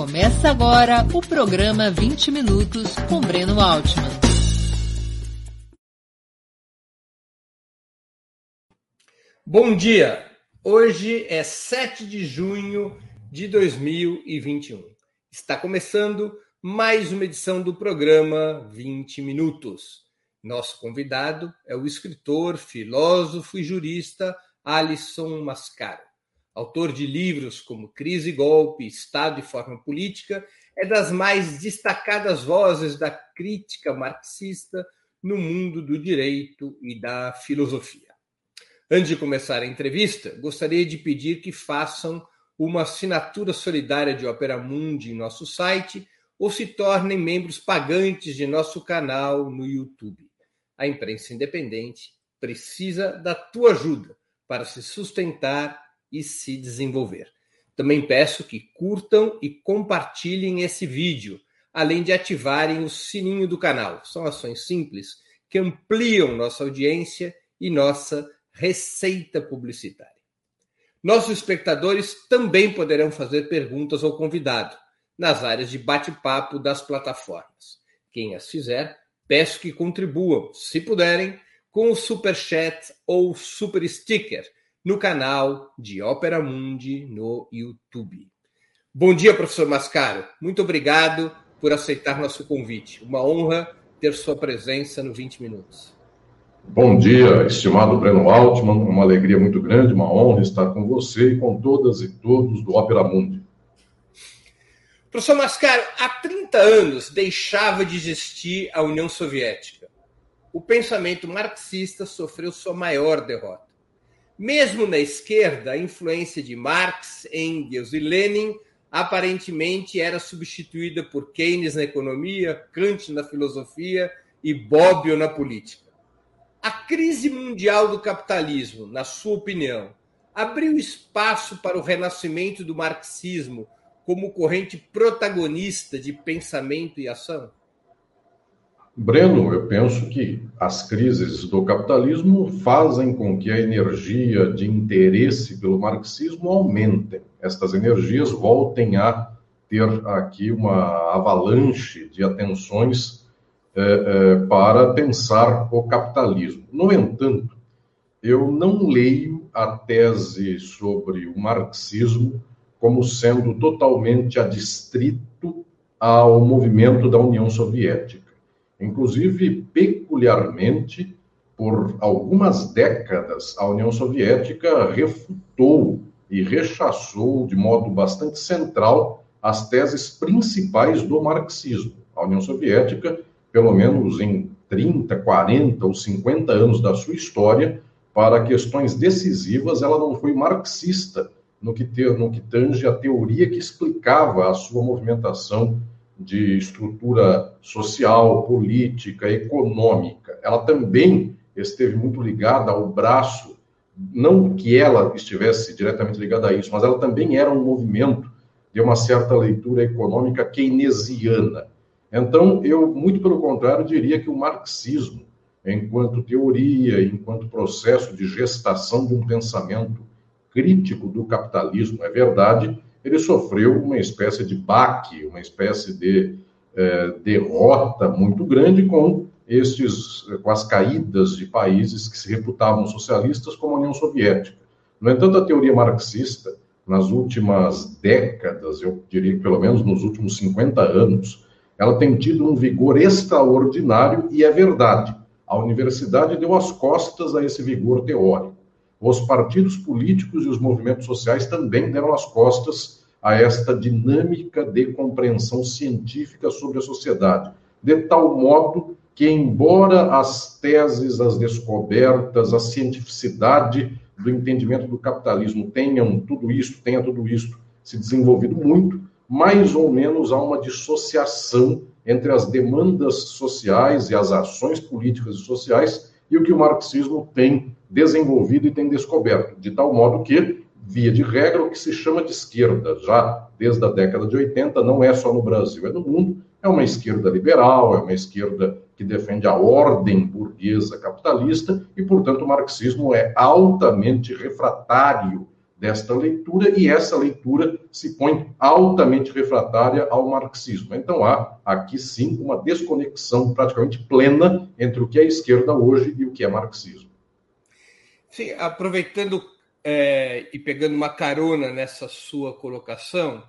Começa agora o programa 20 Minutos com Breno Altman. Bom dia! Hoje é 7 de junho de 2021. Está começando mais uma edição do programa 20 Minutos. Nosso convidado é o escritor, filósofo e jurista Alisson Mascaro autor de livros como Crise e Golpe, Estado e Forma Política, é das mais destacadas vozes da crítica marxista no mundo do direito e da filosofia. Antes de começar a entrevista, gostaria de pedir que façam uma assinatura solidária de Opera Mundi em nosso site ou se tornem membros pagantes de nosso canal no YouTube. A imprensa independente precisa da tua ajuda para se sustentar e se desenvolver. Também peço que curtam e compartilhem esse vídeo, além de ativarem o sininho do canal. São ações simples que ampliam nossa audiência e nossa receita publicitária. Nossos espectadores também poderão fazer perguntas ao convidado nas áreas de bate-papo das plataformas. Quem as fizer, peço que contribuam, se puderem, com o super chat ou super sticker no canal de Ópera Mundi no YouTube. Bom dia, professor Mascaro. Muito obrigado por aceitar nosso convite. Uma honra ter sua presença no 20 Minutos. Bom dia, estimado Breno Altman. Uma alegria muito grande, uma honra estar com você e com todas e todos do Ópera Mundi. Professor Mascaro, há 30 anos deixava de existir a União Soviética. O pensamento marxista sofreu sua maior derrota. Mesmo na esquerda, a influência de Marx, Engels e Lenin aparentemente era substituída por Keynes na economia, Kant na filosofia e Bobbio na política. A crise mundial do capitalismo, na sua opinião, abriu espaço para o renascimento do marxismo como corrente protagonista de pensamento e ação? Breno, eu penso que as crises do capitalismo fazem com que a energia de interesse pelo marxismo aumente. Estas energias voltem a ter aqui uma avalanche de atenções é, é, para pensar o capitalismo. No entanto, eu não leio a tese sobre o marxismo como sendo totalmente adstrito ao movimento da União Soviética. Inclusive, peculiarmente, por algumas décadas, a União Soviética refutou e rechaçou de modo bastante central as teses principais do marxismo. A União Soviética, pelo menos em 30, 40 ou 50 anos da sua história, para questões decisivas, ela não foi marxista no que, ter, no que tange a teoria que explicava a sua movimentação de estrutura social, política, econômica. Ela também esteve muito ligada ao braço, não que ela estivesse diretamente ligada a isso, mas ela também era um movimento de uma certa leitura econômica keynesiana. Então, eu, muito pelo contrário, diria que o marxismo, enquanto teoria, enquanto processo de gestação de um pensamento crítico do capitalismo, é verdade, ele sofreu uma espécie de baque, uma espécie de é, derrota muito grande com estes, com as caídas de países que se reputavam socialistas, como a União Soviética. No entanto, a teoria marxista, nas últimas décadas, eu diria que pelo menos nos últimos 50 anos, ela tem tido um vigor extraordinário e é verdade. A universidade deu as costas a esse vigor teórico. Os partidos políticos e os movimentos sociais também deram as costas a esta dinâmica de compreensão científica sobre a sociedade, de tal modo que, embora as teses, as descobertas, a cientificidade do entendimento do capitalismo tenham tudo isso, tenha tudo isso se desenvolvido muito, mais ou menos há uma dissociação entre as demandas sociais e as ações políticas e sociais e o que o marxismo tem desenvolvido e tem descoberto, de tal modo que, via de regra, o que se chama de esquerda, já desde a década de 80, não é só no Brasil, é no mundo, é uma esquerda liberal, é uma esquerda que defende a ordem burguesa capitalista e, portanto, o marxismo é altamente refratário desta leitura e essa leitura se põe altamente refratária ao marxismo. Então há aqui sim uma desconexão praticamente plena entre o que é esquerda hoje e o que é marxismo. Sim, aproveitando é, e pegando uma carona nessa sua colocação,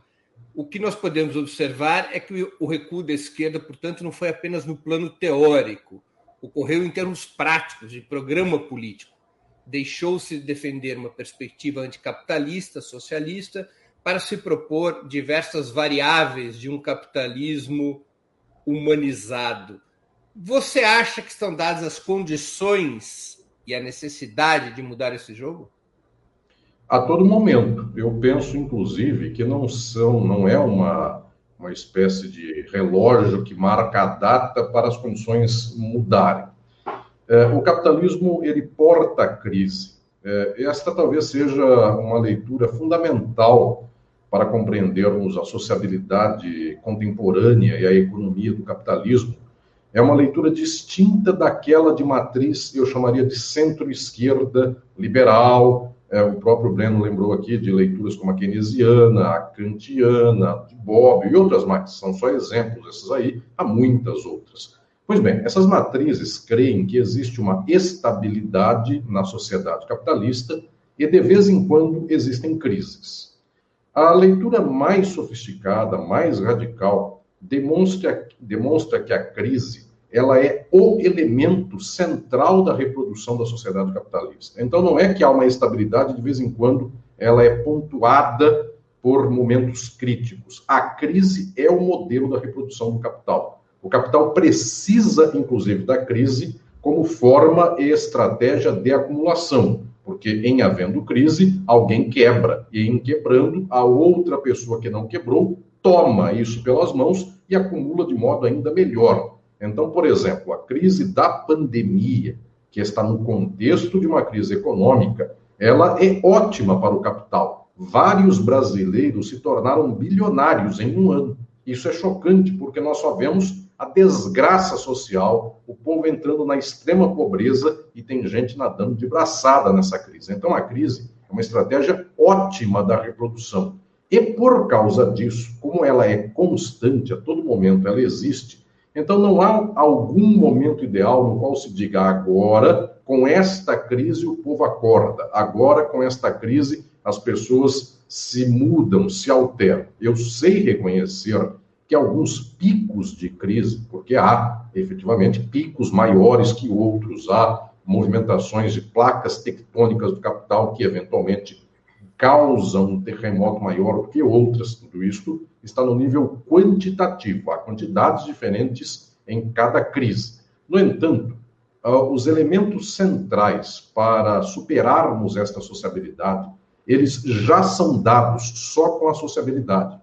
o que nós podemos observar é que o recuo da esquerda, portanto, não foi apenas no plano teórico, ocorreu em termos práticos, de programa político deixou-se defender uma perspectiva anticapitalista, socialista, para se propor diversas variáveis de um capitalismo humanizado. Você acha que estão dadas as condições e a necessidade de mudar esse jogo? A todo momento. Eu penso, inclusive, que não são, não é uma, uma espécie de relógio que marca a data para as condições mudarem. É, o capitalismo ele porta a crise. É, esta talvez seja uma leitura fundamental para compreendermos a sociabilidade contemporânea e a economia do capitalismo. É uma leitura distinta daquela de matriz, eu chamaria de centro-esquerda liberal. É, o próprio Breno lembrou aqui de leituras como a keynesiana, a kantiana, de Bob e outras mais. São só exemplos, esses aí, há muitas outras. Pois bem, essas matrizes creem que existe uma estabilidade na sociedade capitalista e de vez em quando existem crises. A leitura mais sofisticada, mais radical, demonstra, demonstra que a crise ela é o elemento central da reprodução da sociedade capitalista. Então não é que há uma estabilidade de vez em quando ela é pontuada por momentos críticos. A crise é o modelo da reprodução do capital. O capital precisa, inclusive, da crise como forma e estratégia de acumulação, porque em havendo crise, alguém quebra, e em quebrando, a outra pessoa que não quebrou toma isso pelas mãos e acumula de modo ainda melhor. Então, por exemplo, a crise da pandemia, que está no contexto de uma crise econômica, ela é ótima para o capital. Vários brasileiros se tornaram bilionários em um ano. Isso é chocante, porque nós só vemos a desgraça social, o povo entrando na extrema pobreza e tem gente nadando de braçada nessa crise. Então, a crise é uma estratégia ótima da reprodução. E por causa disso, como ela é constante, a todo momento ela existe, então não há algum momento ideal no qual se diga agora, com esta crise, o povo acorda, agora, com esta crise, as pessoas se mudam, se alteram. Eu sei reconhecer que alguns picos de crise, porque há efetivamente picos maiores que outros, há movimentações de placas tectônicas do capital que eventualmente causam um terremoto maior do que outras. Tudo isso está no nível quantitativo, há quantidades diferentes em cada crise. No entanto, ah, os elementos centrais para superarmos esta sociabilidade, eles já são dados só com a sociabilidade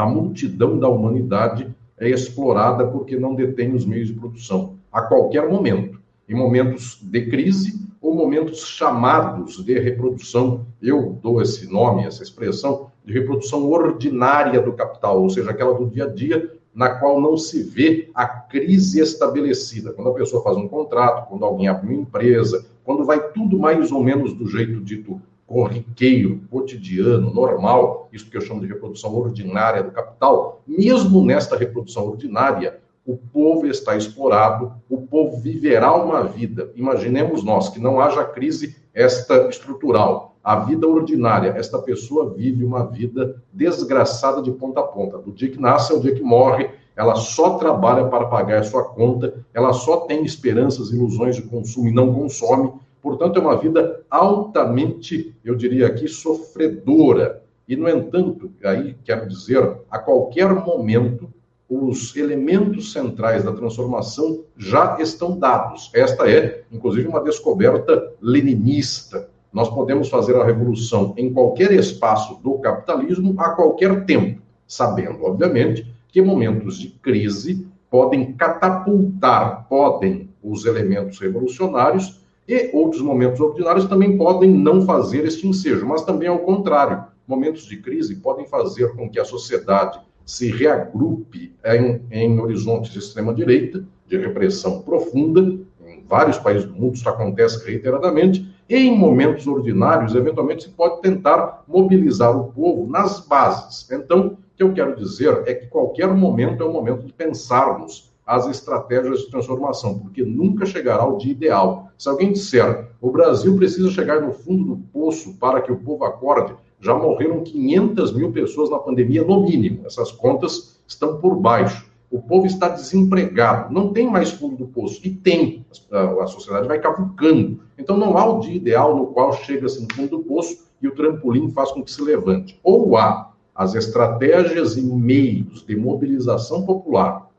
a multidão da humanidade é explorada porque não detém os meios de produção, a qualquer momento, em momentos de crise ou momentos chamados de reprodução. Eu dou esse nome, essa expressão, de reprodução ordinária do capital, ou seja, aquela do dia a dia, na qual não se vê a crise estabelecida. Quando a pessoa faz um contrato, quando alguém abre uma empresa, quando vai tudo mais ou menos do jeito dito corriqueiro, cotidiano, normal, isso que eu chamo de reprodução ordinária do capital, mesmo nesta reprodução ordinária, o povo está explorado, o povo viverá uma vida. Imaginemos nós que não haja crise esta estrutural, a vida ordinária, esta pessoa vive uma vida desgraçada de ponta a ponta, do dia que nasce ao dia que morre, ela só trabalha para pagar a sua conta, ela só tem esperanças, ilusões de consumo e não consome, Portanto, é uma vida altamente, eu diria aqui, sofredora. E, no entanto, aí quero dizer, a qualquer momento, os elementos centrais da transformação já estão dados. Esta é, inclusive, uma descoberta leninista. Nós podemos fazer a revolução em qualquer espaço do capitalismo a qualquer tempo, sabendo, obviamente, que momentos de crise podem catapultar, podem, os elementos revolucionários e outros momentos ordinários também podem não fazer este ensejo, mas também ao contrário. Momentos de crise podem fazer com que a sociedade se reagrupe em, em horizontes de extrema-direita, de repressão profunda, em vários países do mundo isso acontece reiteradamente, em momentos ordinários, eventualmente se pode tentar mobilizar o povo nas bases. Então, o que eu quero dizer é que qualquer momento é o momento de pensarmos as estratégias de transformação, porque nunca chegará o dia ideal. Se alguém disser o Brasil precisa chegar no fundo do poço para que o povo acorde, já morreram 500 mil pessoas na pandemia, no mínimo. Essas contas estão por baixo. O povo está desempregado, não tem mais fundo do poço. E tem, a, sociedade vai cavucando. Então não há o dia ideal no qual chega-se no fundo do poço e o trampolim faz com que se levante. Ou há as estratégias e meios de mobilização popular,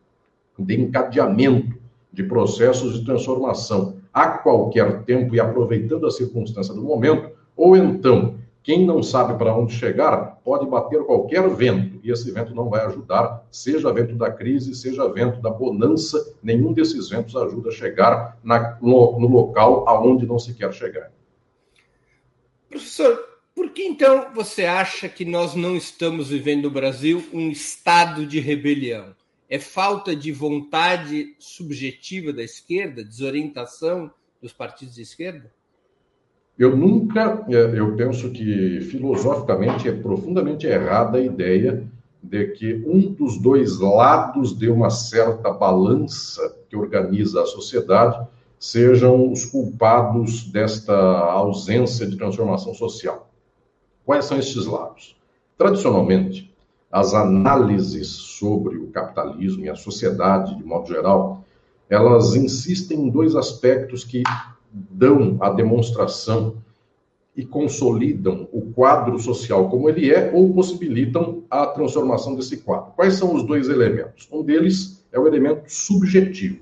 de encadeamento de processos de transformação a qualquer tempo e aproveitando a circunstância do momento, ou então quem não sabe para onde chegar pode bater qualquer vento, e esse vento não vai ajudar, seja vento da crise, seja vento da bonança, nenhum desses ventos ajuda a chegar na, no, no local aonde não se quer chegar. Professor, por que então você acha que nós não estamos vivendo no Brasil um estado de rebelião? É falta de vontade subjetiva da esquerda, desorientação dos partidos de esquerda? Eu nunca, é, eu penso que filosoficamente é profundamente errada a ideia de que um dos dois lados de uma certa balança que organiza a sociedade sejam os culpados desta ausência de transformação social. Quais são estes lados? Tradicionalmente, as análises sobre o capitalismo e a sociedade, de modo geral, elas insistem em dois aspectos que dão a demonstração e consolidam o quadro social como ele é ou possibilitam a transformação desse quadro. Quais são os dois elementos? Um deles é o elemento subjetivo.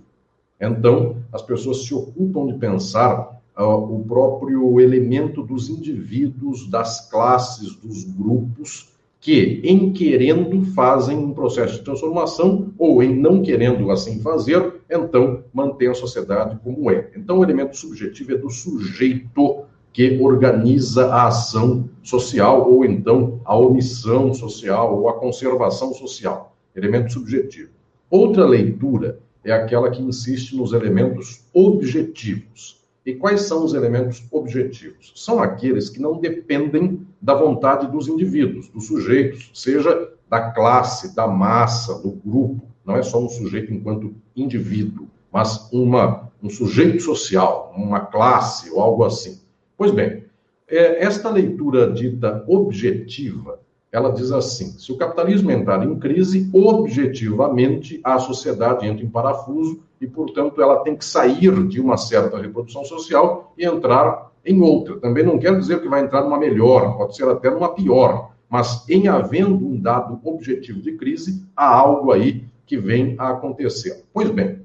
Então, as pessoas se ocupam de pensar uh, o próprio elemento dos indivíduos, das classes, dos grupos, que, em querendo, fazem um processo de transformação, ou em não querendo assim fazer, então mantém a sociedade como é. Então, o elemento subjetivo é do sujeito que organiza a ação social, ou então a omissão social, ou a conservação social. Elemento subjetivo. Outra leitura é aquela que insiste nos elementos objetivos. E quais são os elementos objetivos? São aqueles que não dependem da vontade dos indivíduos, dos sujeitos, seja da classe, da massa, do grupo. Não é só um sujeito enquanto indivíduo, mas uma, um sujeito social, uma classe ou algo assim. Pois bem, é, esta leitura dita objetiva, ela diz assim: se o capitalismo entrar em crise, objetivamente a sociedade entra em parafuso e, portanto, ela tem que sair de uma certa reprodução social e entrar em outra. Também não quer dizer que vai entrar numa melhor, pode ser até numa pior, mas em havendo um dado objetivo de crise, há algo aí que vem a acontecer. Pois bem,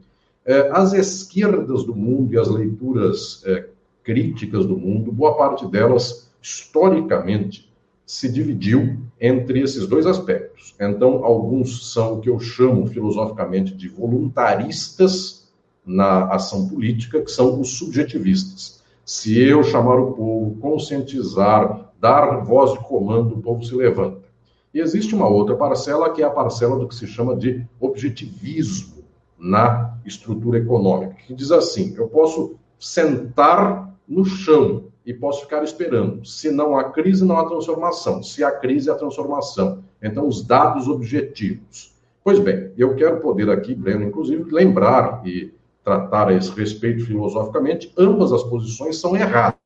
eh, as esquerdas do mundo e as leituras eh, críticas do mundo, boa parte delas, historicamente, se dividiu entre esses dois aspectos. Então, alguns são o que eu chamo filosoficamente de voluntaristas na ação política, que são os subjetivistas. Se eu chamar o povo, conscientizar, dar voz de comando, o povo se levanta. E existe uma outra parcela, que é a parcela do que se chama de objetivismo na estrutura econômica, que diz assim: eu posso sentar no chão e posso ficar esperando. Se não há crise, não há transformação. Se há crise, há transformação. Então, os dados objetivos. Pois bem, eu quero poder aqui, Breno, inclusive, lembrar e tratar a esse respeito filosoficamente, ambas as posições são erradas.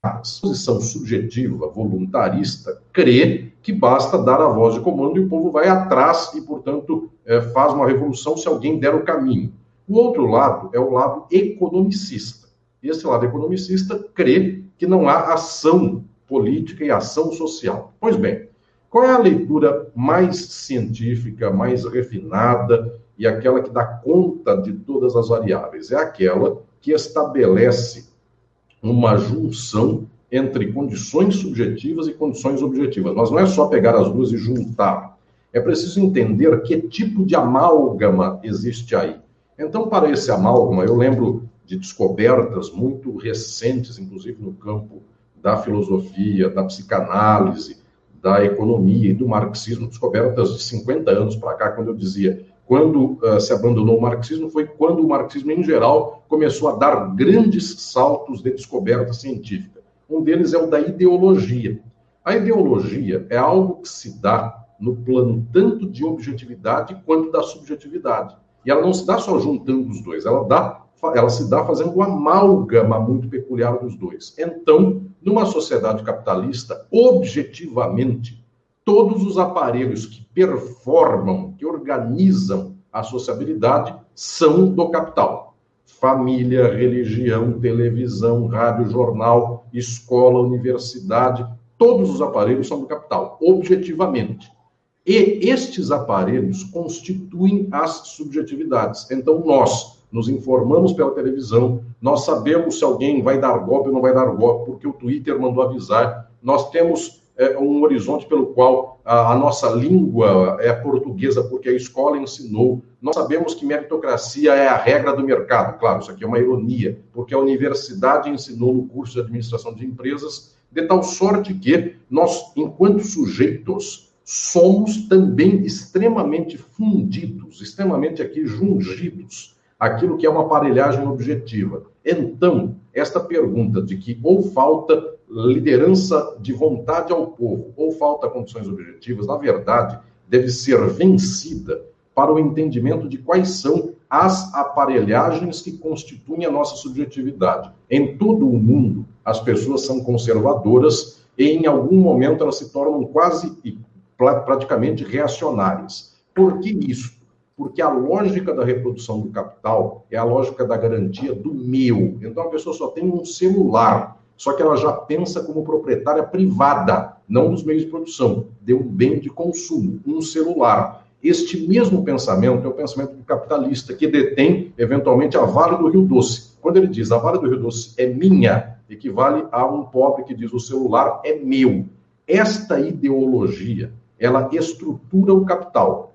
A posição subjetiva, voluntarista, crê que basta dar a voz de comando e o povo vai atrás e, portanto, é, faz uma revolução se alguém der o caminho. O outro lado é o lado economicista esse lado economicista crê que não há ação política e ação social. Pois bem, qual é a leitura mais científica, mais refinada e aquela que dá conta de todas as variáveis? É aquela que estabelece uma junção entre condições subjetivas e condições objetivas. Mas não é só pegar as duas e juntar. É preciso entender que tipo de amálgama existe aí. Então, para esse amálgama, eu lembro de descobertas muito recentes, inclusive no campo da filosofia, da psicanálise, da economia e do marxismo, descobertas de 50 anos para cá, quando eu dizia quando uh, se abandonou o marxismo, foi quando o marxismo, em geral, começou a dar grandes saltos de descoberta científica. Um deles é o da ideologia. A ideologia é algo que se dá no plano tanto de objetividade quanto da subjetividade. E ela não se dá só juntando os dois, ela, dá, ela se dá fazendo uma amálgama muito peculiar dos dois. Então, numa sociedade capitalista, objetivamente, todos os aparelhos que performam, que organizam a sociabilidade, são do capital. Família, religião, televisão, rádio, jornal, escola, universidade, todos os aparelhos são do capital, objetivamente. E estes aparelhos constituem as subjetividades. Então, nós nos informamos pela televisão, nós sabemos se alguém vai dar golpe ou não vai dar golpe, porque o Twitter mandou avisar. Nós temos é, um horizonte pelo qual a, a, nossa língua é portuguesa, porque a escola ensinou. Nós sabemos que meritocracia é a regra do mercado. Claro, isso aqui é uma ironia, porque a universidade ensinou no curso de administração de empresas, de tal sorte que nós, enquanto sujeitos, somos também extremamente fundidos, extremamente aqui jungidos, aquilo que é uma aparelhagem objetiva. Então, esta pergunta de que ou falta liderança de vontade ao povo ou falta condições objetivas, na verdade, deve ser vencida para o entendimento de quais são as aparelhagens que constituem a nossa subjetividade. Em todo o mundo, as pessoas são conservadoras e em algum momento elas se tornam quase praticamente reacionárias. Por que isso? Porque a lógica da reprodução do capital é a lógica da garantia do meu. Então a pessoa só tem um celular, só que ela já pensa como proprietária privada, não dos meios de produção, de um bem de consumo, um celular. Este mesmo pensamento é o pensamento do capitalista, que detém, eventualmente, a Vale do Rio Doce. Quando ele diz a Vale do Rio Doce é minha, equivale a um pobre que diz o celular é meu. Esta ideologia ela estrutura o capital,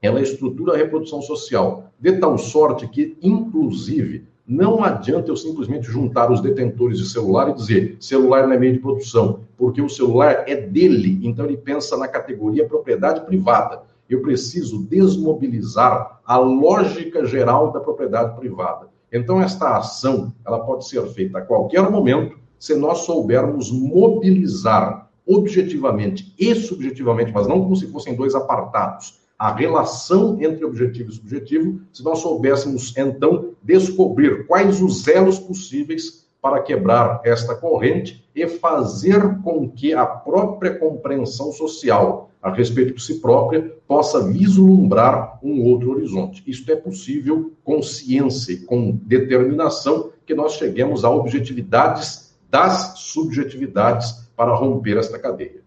ela estrutura a reprodução social, de tal sorte que, inclusive, não adianta eu simplesmente juntar os detentores de celular e dizer celular não é meio de produção, porque o celular é dele, então ele pensa na categoria propriedade privada. Eu preciso desmobilizar a lógica geral da propriedade privada. Então, esta ação ela pode ser feita a qualquer momento se nós soubermos mobilizar objetivamente e subjetivamente, mas não como se fossem dois apartados, a relação entre objetivo e subjetivo, se nós soubéssemos, então, descobrir quais os elos possíveis para quebrar esta corrente e fazer com que a própria compreensão social a respeito de si própria possa vislumbrar um outro horizonte. Isto é possível com ciência e com determinação que nós cheguemos a objetividades das subjetividades para romper esta cadeia.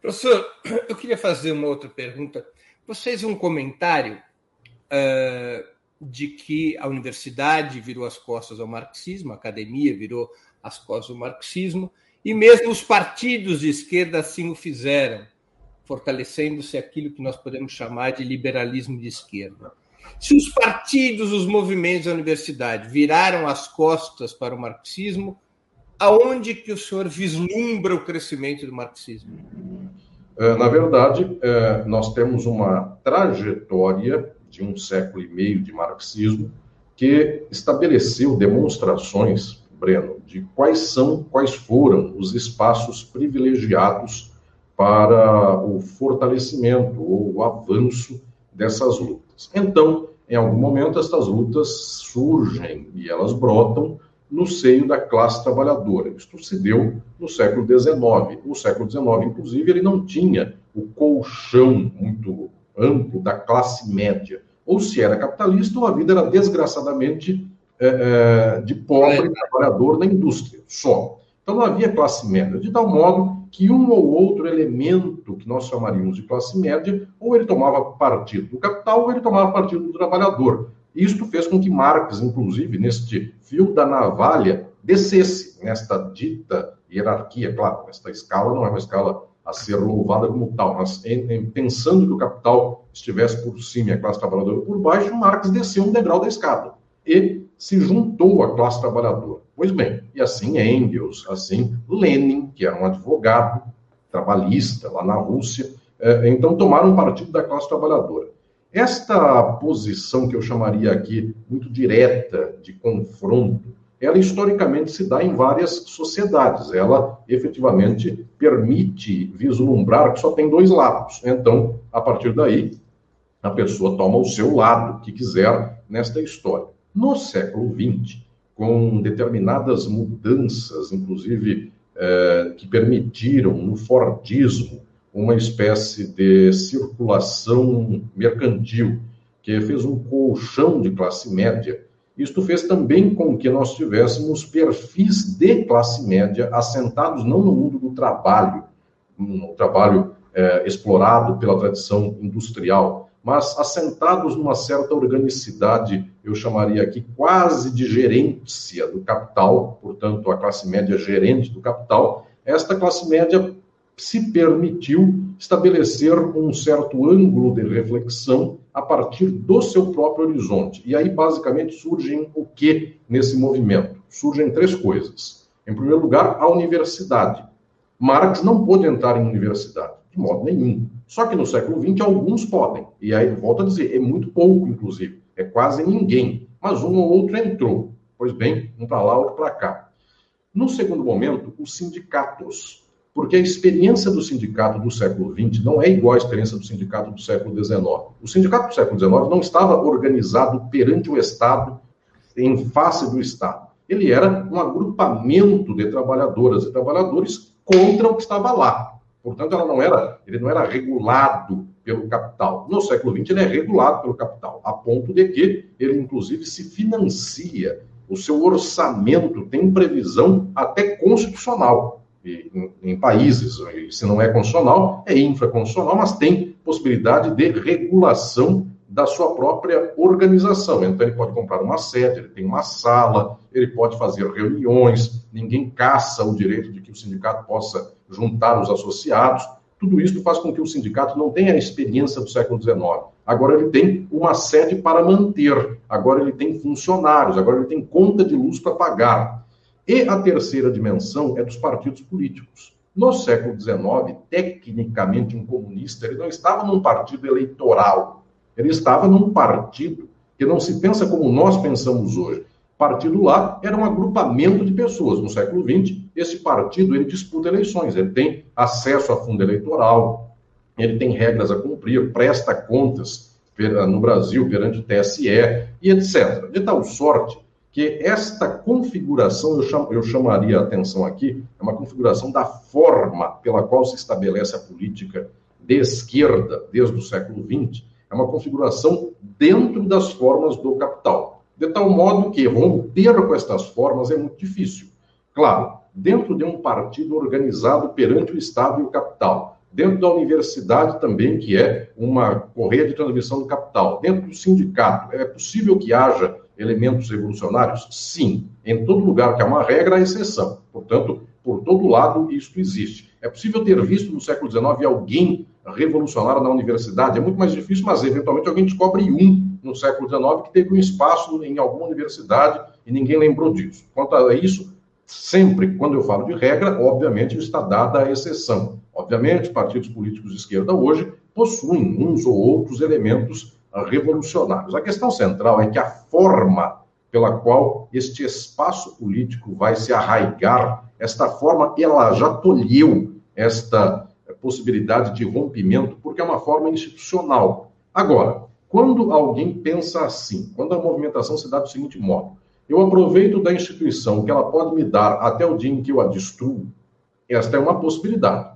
Professor, eu queria fazer uma outra pergunta. Você fez um comentário uh, de que a universidade virou as costas ao marxismo, a academia virou as costas ao marxismo, e mesmo os partidos de esquerda assim o fizeram, fortalecendo-se aquilo que nós podemos chamar de liberalismo de esquerda. Se os partidos, os movimentos da universidade viraram as costas para o marxismo, aonde que o senhor vislumbra o crescimento do marxismo? É, na verdade, é, nós temos uma trajetória de um século e meio de marxismo que estabeleceu demonstrações, Breno, de quais são, quais foram os espaços privilegiados para o fortalecimento ou o avanço dessas lutas. Então, em algum momento, essas lutas surgem e elas brotam no seio da classe trabalhadora. Isto se deu no século XIX. No século XIX, inclusive, ele não tinha o colchão muito amplo da classe média. Ou se era capitalista, ou a vida era desgraçadamente é, de pobre trabalhador na indústria, só. Então não havia classe média, de tal modo que um ou outro elemento que nós chamaríamos de classe média, ou ele tomava partido do capital, ou ele tomava partido do trabalhador. Isto fez com que Marx, inclusive, neste fio da navalha, descesse nesta dita hierarquia. Claro, esta escala não é uma escala a ser louvada como tal, mas em, em, pensando que o capital estivesse por cima e a classe trabalhadora por baixo, Marx desceu um degrau da escada e se juntou à classe trabalhadora. Pois bem, e assim Engels, assim Lenin, que era um advogado trabalhista lá na Rússia, eh, então tomaram partido da classe trabalhadora. Esta posição que eu chamaria aqui muito direta de confronto, ela historicamente se dá em várias sociedades. Ela efetivamente permite vislumbrar que só tem dois lados. Então, a partir daí, a pessoa toma o seu lado que quiser nesta história. No século XX, com determinadas mudanças, inclusive eh, que permitiram no Fordismo uma espécie de circulação mercantil, que fez um colchão de classe média. Isto fez também com que nós tivéssemos perfis de classe média assentados não no mundo do trabalho, no trabalho eh, explorado pela tradição industrial, mas assentados numa certa organicidade, eu chamaria aqui quase de gerência do capital, portanto, a classe média gerente do capital, esta classe média se permitiu estabelecer um certo ângulo de reflexão a partir do seu próprio horizonte. E aí, basicamente, surgem o que nesse movimento? Surgem três coisas. Em primeiro lugar, a universidade. Marx não pôde entrar em universidade, de modo nenhum. Só que no século XX, alguns podem. E aí, volto a dizer, é muito pouco, inclusive. É quase ninguém. Mas um ou outro entrou. Pois bem, um para lá, outro para cá. No segundo momento, os sindicatos. Porque a experiência do sindicato do século XX não é igual à experiência do sindicato do século XIX. O sindicato do século XIX não estava organizado perante o Estado, em face do Estado. Ele era um agrupamento de trabalhadoras e trabalhadores contra o que estava lá. Portanto, ela não era, ele não era regulado pelo capital. No século XX, ele é regulado pelo capital, a ponto de que ele, inclusive, se financia. O seu orçamento tem previsão até constitucional. Em, em países, se não é constitucional, é infraconstitucional, mas tem possibilidade de regulação da sua própria organização. Então, ele pode comprar uma sede, ele tem uma sala, ele pode fazer reuniões, ninguém caça o direito de que o sindicato possa juntar os associados. Tudo isso faz com que o sindicato não tenha a experiência do século XIX. Agora ele tem uma sede para manter, agora ele tem funcionários, agora ele tem conta de luz para pagar. E a terceira dimensão é dos partidos políticos. No século XIX, tecnicamente, um comunista ele não estava num partido eleitoral, ele estava num partido que não se pensa como nós pensamos hoje. Partido lá era um agrupamento de pessoas. No século XX, esse partido ele disputa eleições, ele tem acesso a fundo eleitoral, ele tem regras a cumprir, presta contas no Brasil perante o TSE e etc. De tal sorte que esta configuração, eu, cham, eu chamaria a atenção aqui, é uma configuração da forma pela qual se estabelece a política de esquerda desde o século XX, é uma configuração dentro das formas do capital. De tal modo que romper com estas formas é muito difícil. Claro, dentro de um partido organizado perante o Estado e o capital, dentro da universidade também, que é uma correia de transmissão do capital, dentro do sindicato, é possível que haja elementos revolucionários? Sim. Em todo lugar que há uma regra, há exceção. Portanto, por todo lado, isso existe. É possível ter visto no século XIX alguém revolucionário na universidade? É muito mais difícil, mas eventualmente alguém descobre um no século XIX que teve um espaço em alguma universidade e ninguém lembrou disso. Quanto a isso, sempre, quando eu falo de regra, obviamente está dada a exceção. Obviamente, partidos políticos de esquerda hoje possuem uns ou outros elementos revolucionários. A questão central é que a forma pela qual este espaço político vai se arraigar, esta forma, ela já tolheu esta possibilidade de rompimento, porque é uma forma institucional. Agora, quando alguém pensa assim, quando a movimentação se dá do seguinte modo, eu aproveito da instituição que ela pode me dar até o dia em que eu a destruo, esta é uma possibilidade.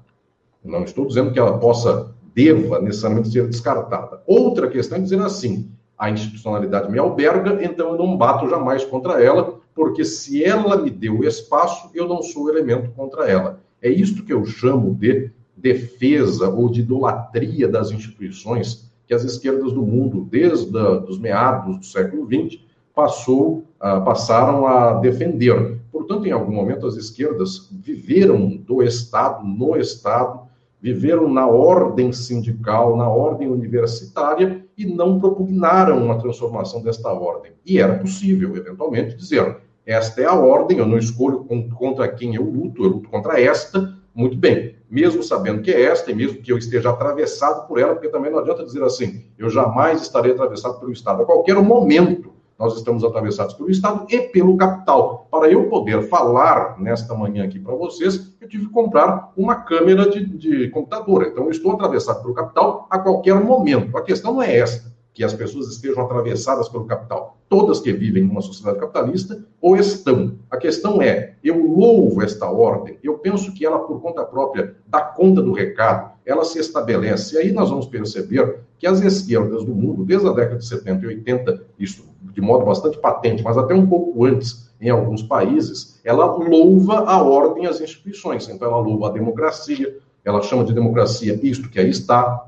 Não estou dizendo que ela possa, deva necessariamente ser descartada. Outra questão é dizer assim: a institucionalidade me alberga, então eu não bato jamais contra ela, porque se ela me deu espaço, eu não sou elemento contra ela. É isto que eu chamo de defesa ou de idolatria das instituições que as esquerdas do mundo, desde os meados do século XX, passou, uh, passaram a defender. Portanto, em algum momento, as esquerdas viveram do Estado, no Estado, viveram na ordem sindical, na ordem universitária e não propugnaram uma transformação desta ordem. E era possível, eventualmente, dizer: esta é a ordem, eu não escolho contra quem eu luto, eu luto contra esta, muito bem, mesmo sabendo que é esta, e mesmo que eu esteja atravessado por ela, porque também não adianta dizer assim, eu jamais estarei atravessado pelo Estado. A qualquer momento, nós estamos atravessados pelo Estado e pelo capital. Para eu poder falar nesta manhã aqui para vocês, eu tive que comprar uma câmera de, de computador. Então, eu estou atravessado pelo capital a qualquer momento. A questão não é esta, que as pessoas estejam atravessadas pelo capital. Todas que vivem numa sociedade capitalista ou estão. A questão é, eu louvo esta ordem, eu penso que ela, por conta própria, dá conta do recado, ela se estabelece. E aí nós vamos perceber que as esquerdas do mundo, desde a década de 70 e 80, isso de modo bastante patente, mas até um pouco antes, em alguns países, ela louva a ordem e as instituições. Então, ela louva a democracia, ela chama de democracia isto que aí está,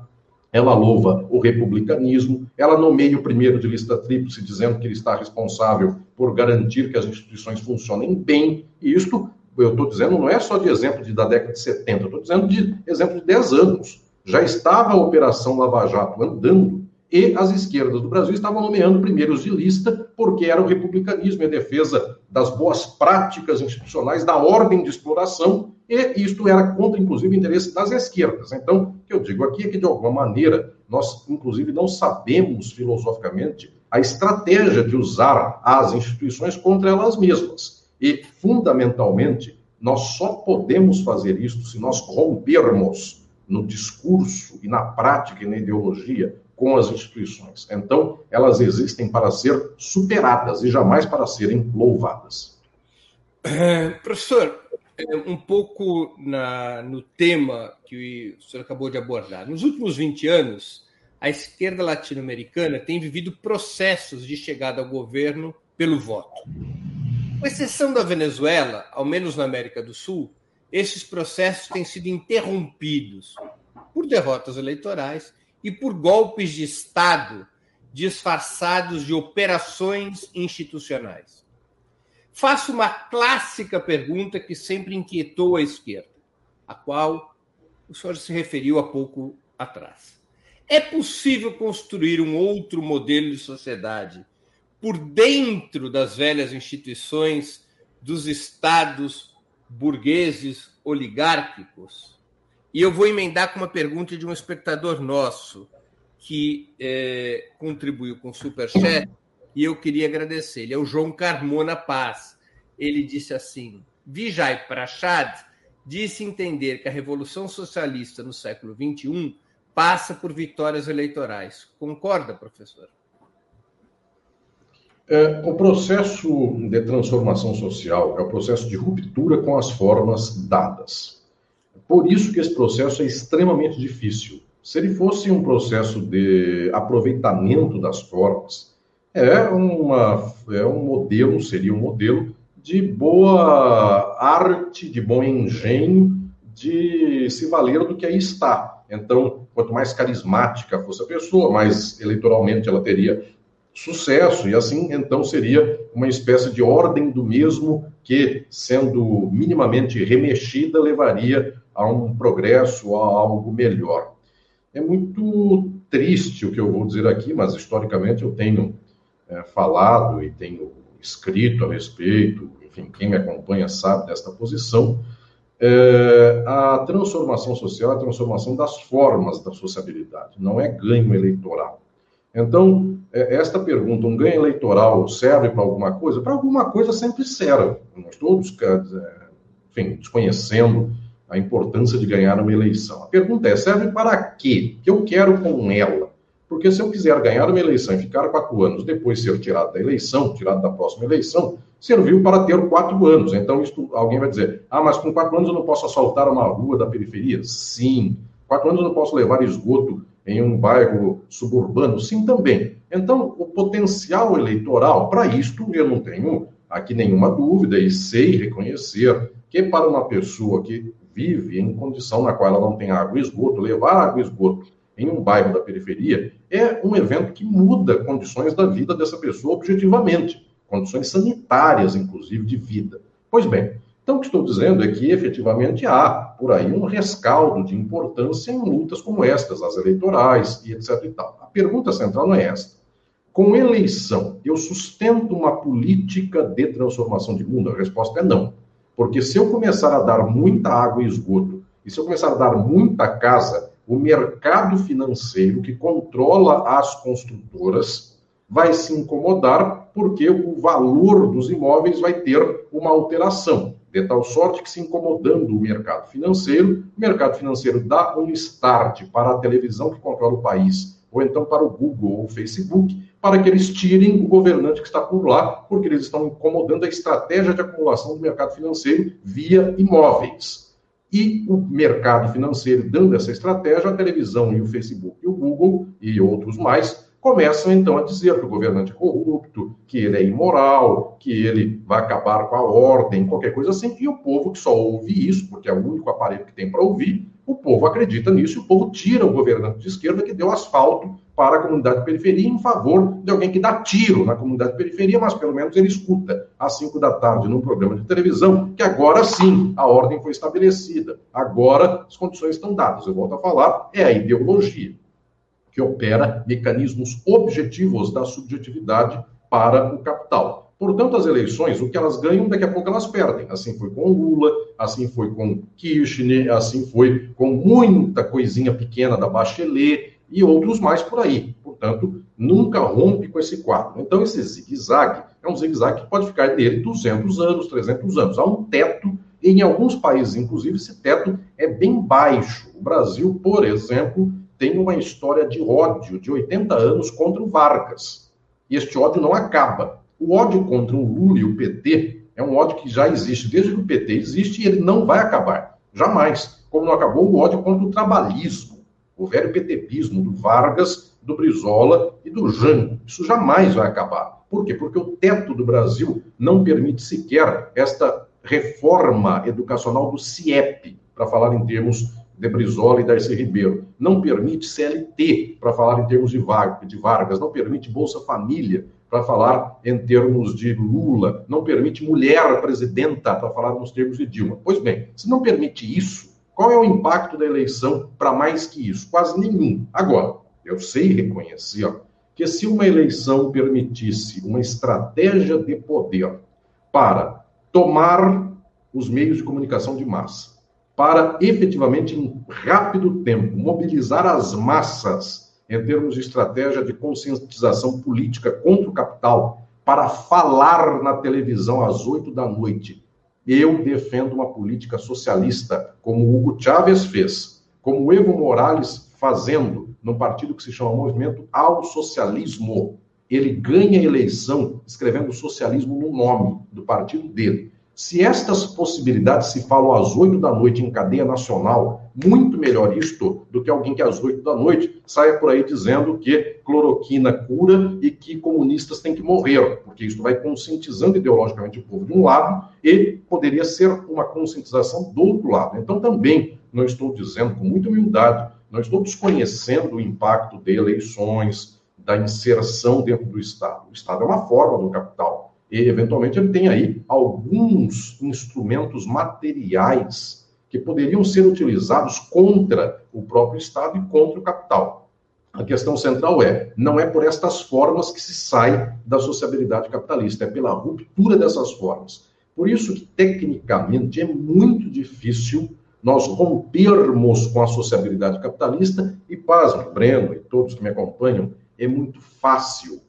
ela louva o republicanismo, ela nomeia o primeiro de lista tríplice, dizendo que ele está responsável por garantir que as instituições funcionem bem, e isto, eu estou dizendo, não é só de exemplo de, da década de 70, eu estou dizendo de exemplo de 10 anos. Já estava a Operação Lava Jato andando e as esquerdas do Brasil estavam nomeando primeiros de lista porque era o republicanismo e a defesa das boas práticas institucionais, da ordem de exploração, e isto era contra, inclusive, o interesse das esquerdas. Então, o que eu digo aqui é que, de alguma maneira, nós, inclusive, não sabemos filosoficamente a estratégia de usar as instituições contra elas mesmas. E, fundamentalmente, nós só podemos fazer isso se nós rompermos no discurso e na prática e na ideologia com as instituições. Então, elas existem para ser superadas e jamais para serem louvadas. É, professor, é, um pouco na, no tema que o senhor acabou de abordar. Nos últimos 20 anos, a esquerda latino-americana tem vivido processos de chegada ao governo pelo voto. Com exceção da Venezuela, ao menos na América do Sul, esses processos têm sido interrompidos por derrotas eleitorais e por golpes de Estado disfarçados de operações institucionais. Faço uma clássica pergunta que sempre inquietou a esquerda, a qual o senhor se referiu há pouco atrás. É possível construir um outro modelo de sociedade por dentro das velhas instituições dos estados burgueses oligárquicos? E eu vou emendar com uma pergunta de um espectador nosso que é, contribuiu com o Superchat e eu queria agradecer. Ele é o João Carmona Paz. Ele disse assim: Vijay Prachad disse entender que a Revolução Socialista no século XXI passa por vitórias eleitorais. Concorda, professor? É, o processo de transformação social é o processo de ruptura com as formas dadas. Por isso que esse processo é extremamente difícil. Se ele fosse um processo de aproveitamento das formas, é, uma, é um modelo, seria um modelo de boa arte, de bom engenho, de se valer do que aí está. Então, quanto mais carismática fosse a pessoa, mais eleitoralmente ela teria sucesso, e assim, então, seria uma espécie de ordem do mesmo que, sendo minimamente remexida, levaria a um progresso, a algo melhor. É muito triste o que eu vou dizer aqui, mas historicamente eu tenho é, falado e tenho escrito a respeito, enfim, quem me acompanha sabe desta posição. É, a transformação social é a transformação das formas da sociabilidade, não é ganho eleitoral. Então, é, esta pergunta, um ganho eleitoral serve para alguma coisa? Para alguma coisa sempre serve. Não estou, enfim, desconhecendo a importância de ganhar uma eleição. A pergunta é: serve para quê? O que eu quero com ela? Porque se eu quiser ganhar uma eleição e ficar quatro anos depois ser tirado da eleição, tirado da próxima eleição, serviu para ter quatro anos. Então, isto, alguém vai dizer: ah, mas com quatro anos eu não posso assaltar uma rua da periferia? Sim. Quatro anos eu não posso levar esgoto em um bairro suburbano? Sim, também. Então, o potencial eleitoral, para isto, eu não tenho aqui nenhuma dúvida e sei reconhecer que para uma pessoa que vive em condição na qual ela não tem água e esgoto, levar água e esgoto em um bairro da periferia é um evento que muda condições da vida dessa pessoa objetivamente, condições sanitárias, inclusive, de vida. Pois bem, então o que estou dizendo é que efetivamente há por aí um rescaldo de importância em lutas como estas, as eleitorais e etc. E tal. A pergunta central não é esta. Com eleição, eu sustento uma política de transformação de mundo? A resposta é não. Porque se eu começar a dar muita água e esgoto E se eu começar a dar muita casa, o mercado financeiro que controla as construtoras vai se incomodar porque o valor dos imóveis vai ter uma alteração, de tal sorte que se incomodando o mercado financeiro, o mercado financeiro dá um start para a televisão que controla o país, ou então para o Google ou o Facebook, para que eles tirem o governante que está por lá, porque eles estão incomodando a estratégia de acumulação do mercado financeiro via imóveis. E o mercado financeiro, dando essa estratégia, a televisão e o Facebook e o Google e outros mais começam então a dizer que o governante é corrupto, que ele é imoral, que ele vai acabar com a ordem, qualquer coisa assim, e o povo que só ouve isso, porque é o único aparelho que tem para ouvir, o povo acredita nisso e o povo tira o governante de esquerda que deu asfalto para a comunidade de periferia em favor de alguém que dá tiro na comunidade de periferia, mas pelo menos ele escuta às 5 da tarde num programa de televisão que agora sim a ordem foi estabelecida, agora as condições estão dadas. Eu volto a falar, é a ideologia que opera mecanismos objetivos da subjetividade para o capital. Portanto, as eleições, o que elas ganham, daqui a pouco elas perdem. Assim foi com Lula, assim foi com Kirchner, assim foi com muita coisinha pequena da Bachelet e outros mais por aí. Portanto, nunca rompe com esse quadro. Então, esse zigue-zague é um zigue-zague que pode ficar dele 200 anos, 300 anos. Há um teto, e em alguns países, inclusive, esse teto é bem baixo. O Brasil, por exemplo, tem uma história de ódio de 80 anos contra o Vargas. E este ódio não acaba. O ódio contra o Lula e o PT é um ódio que já existe desde que o PT existe e ele não vai acabar. Jamais. Como não acabou o ódio contra o trabalhismo, o velho PTBismo do Vargas, do Brizola e do Jango. Isso jamais vai acabar. Por quê? Porque o teto do Brasil não permite sequer esta reforma educacional do CIEP, para falar em termos de Brizola e Darcy Ribeiro. Não permite CLT, para falar em termos de Vargas, não permite Bolsa Família, para falar em termos de Lula, não permite mulher presidenta, para falar nos termos de Dilma. Pois bem, se não permite isso, qual é o impacto da eleição para mais que isso? Quase nenhum. Agora, eu sei reconhecer ó, que se uma eleição permitisse uma estratégia de poder para tomar os meios de comunicação de massa, para efetivamente, em rápido tempo, mobilizar as massas em termos de estratégia de conscientização política contra o capital, para falar na televisão às oito da noite. Eu defendo uma política socialista, como Hugo Chávez fez, como Evo Morales fazendo, num partido que se chama Movimento ao Socialismo. Ele ganha eleição escrevendo socialismo no nome do partido dele. Se estas possibilidades se falam às oito da noite em cadeia nacional, muito melhor isto do que alguém que às oito da noite saia por aí dizendo que cloroquina cura e que comunistas têm que morrer, porque isso vai conscientizando ideologicamente o povo de um lado e poderia ser uma conscientização do outro lado. Então, também não estou dizendo com muita humildade, não estou desconhecendo o impacto de eleições, da inserção dentro do Estado. O Estado é uma forma do capital e, eventualmente, ele tem aí alguns instrumentos materiais que poderiam ser utilizados contra o próprio Estado e contra o capital. A questão central é: não é por estas formas que se sai da sociabilidade capitalista, é pela ruptura dessas formas. Por isso que, tecnicamente, é muito difícil nós rompermos com a sociabilidade capitalista e, pasme, Breno e todos que me acompanham, é muito fácil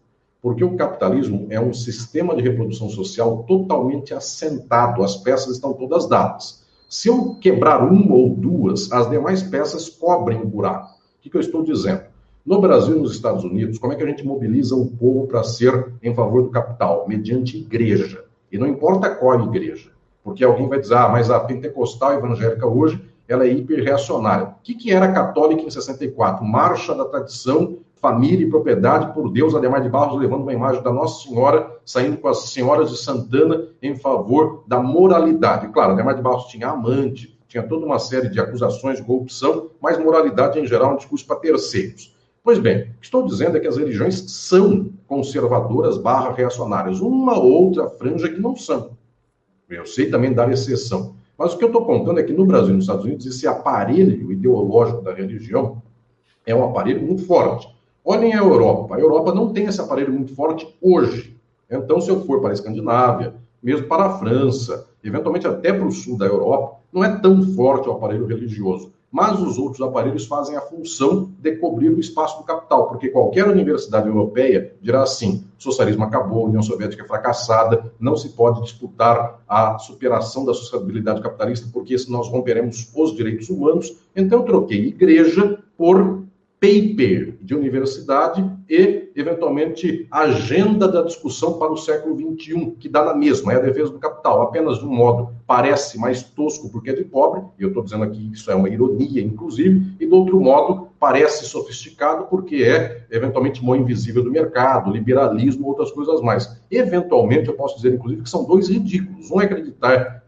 porque o capitalismo é um sistema de reprodução social totalmente assentado, as peças estão todas dadas. Se eu quebrar uma ou duas, as demais peças cobrem o buraco. O que, eu estou dizendo? No Brasil e nos Estados Unidos, como é que a gente mobiliza o povo para ser em favor do capital? Mediante igreja. E não importa qual igreja. Porque alguém vai dizer, ah, mas a pentecostal evangélica hoje, ela é hiperreacionária. O que era católica em 64? Marcha da tradição família e propriedade por Deus, Ademar de Barros levando uma imagem da Nossa Senhora, saindo com as senhoras de Santana em favor da moralidade. Claro, Ademar de Barros tinha amante, tinha toda uma série de acusações de corrupção, mas moralidade em geral é um discurso para terceiros. Pois bem, o que estou dizendo é que as religiões são conservadoras barra reacionárias, uma outra franja que não são. Eu sei também dar exceção. Mas o que eu estou contando é que no Brasil e nos Estados Unidos, esse aparelho ideológico da religião é um aparelho muito forte. Olhem a Europa. A Europa não tem esse aparelho muito forte hoje. Então, se eu for para a Escandinávia, mesmo para a França, eventualmente até para o sul da Europa, Não é tão forte o aparelho religioso mas os outros aparelhos fazem a função de cobrir o espaço do capital, porque qualquer universidade europeia dirá assim: socialismo acabou, União Soviética é fracassada, não se pode disputar a superação da sociabilidade capitalista, porque nós romperemos os direitos humanos. Então, eu troquei igreja por paper de universidade e, eventualmente, agenda da discussão para o século XXI, que dá na mesma, é a defesa do capital, apenas de um modo parece mais tosco porque é de pobre, e eu estou dizendo aqui isso é uma ironia, inclusive, e do outro modo parece sofisticado porque é, eventualmente, mão invisível do mercado, liberalismo, outras coisas mais. Eventualmente, eu posso dizer, inclusive, que são dois ridículos. Um é acreditar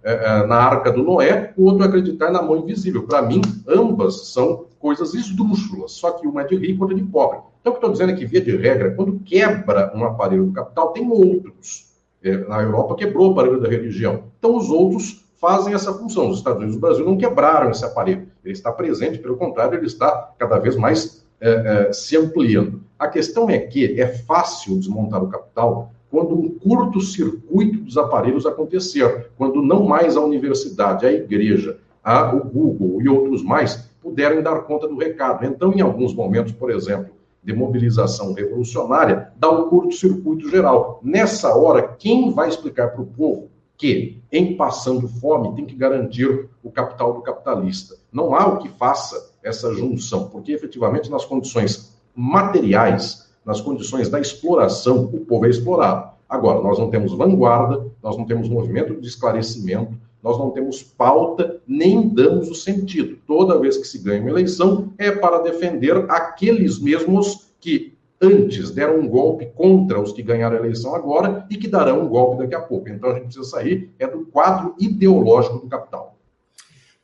na arca do Noé, o outro é acreditar na mão invisível. Para mim, ambas são coisas esdrúxulas, só que uma é de rico outra é de pobre. Então, o que estou dizendo é que, via de regra, quando quebra um aparelho do capital, tem outros. É, na Europa quebrou o aparelho da religião. Então, os outros fazem essa função. Os Estados Unidos e o Brasil não quebraram esse aparelho. Ele está presente, pelo contrário, ele está cada vez mais é, é, se ampliando. A questão é que é fácil desmontar o capital quando um curto-circuito dos aparelhos acontecer, quando não mais a universidade, a igreja, a, o Google e outros mais puderem dar conta do recado. Então, em alguns momentos, por exemplo, de mobilização revolucionária, dá um curto-circuito geral. Nessa hora, quem vai explicar para o povo que, em passando fome, tem que garantir o capital do capitalista? Não há o que faça essa junção, porque efetivamente nas condições materiais, nas condições da exploração, o povo é explorado. Agora, nós não temos vanguarda, nós não temos movimento de esclarecimento, nós não temos pauta, nem damos o sentido. Toda vez que se ganha uma eleição, é para defender aqueles mesmos que antes deram um golpe contra os que ganharam a eleição agora e que darão um golpe daqui a pouco. Então a gente precisa sair é do quadro ideológico do capital.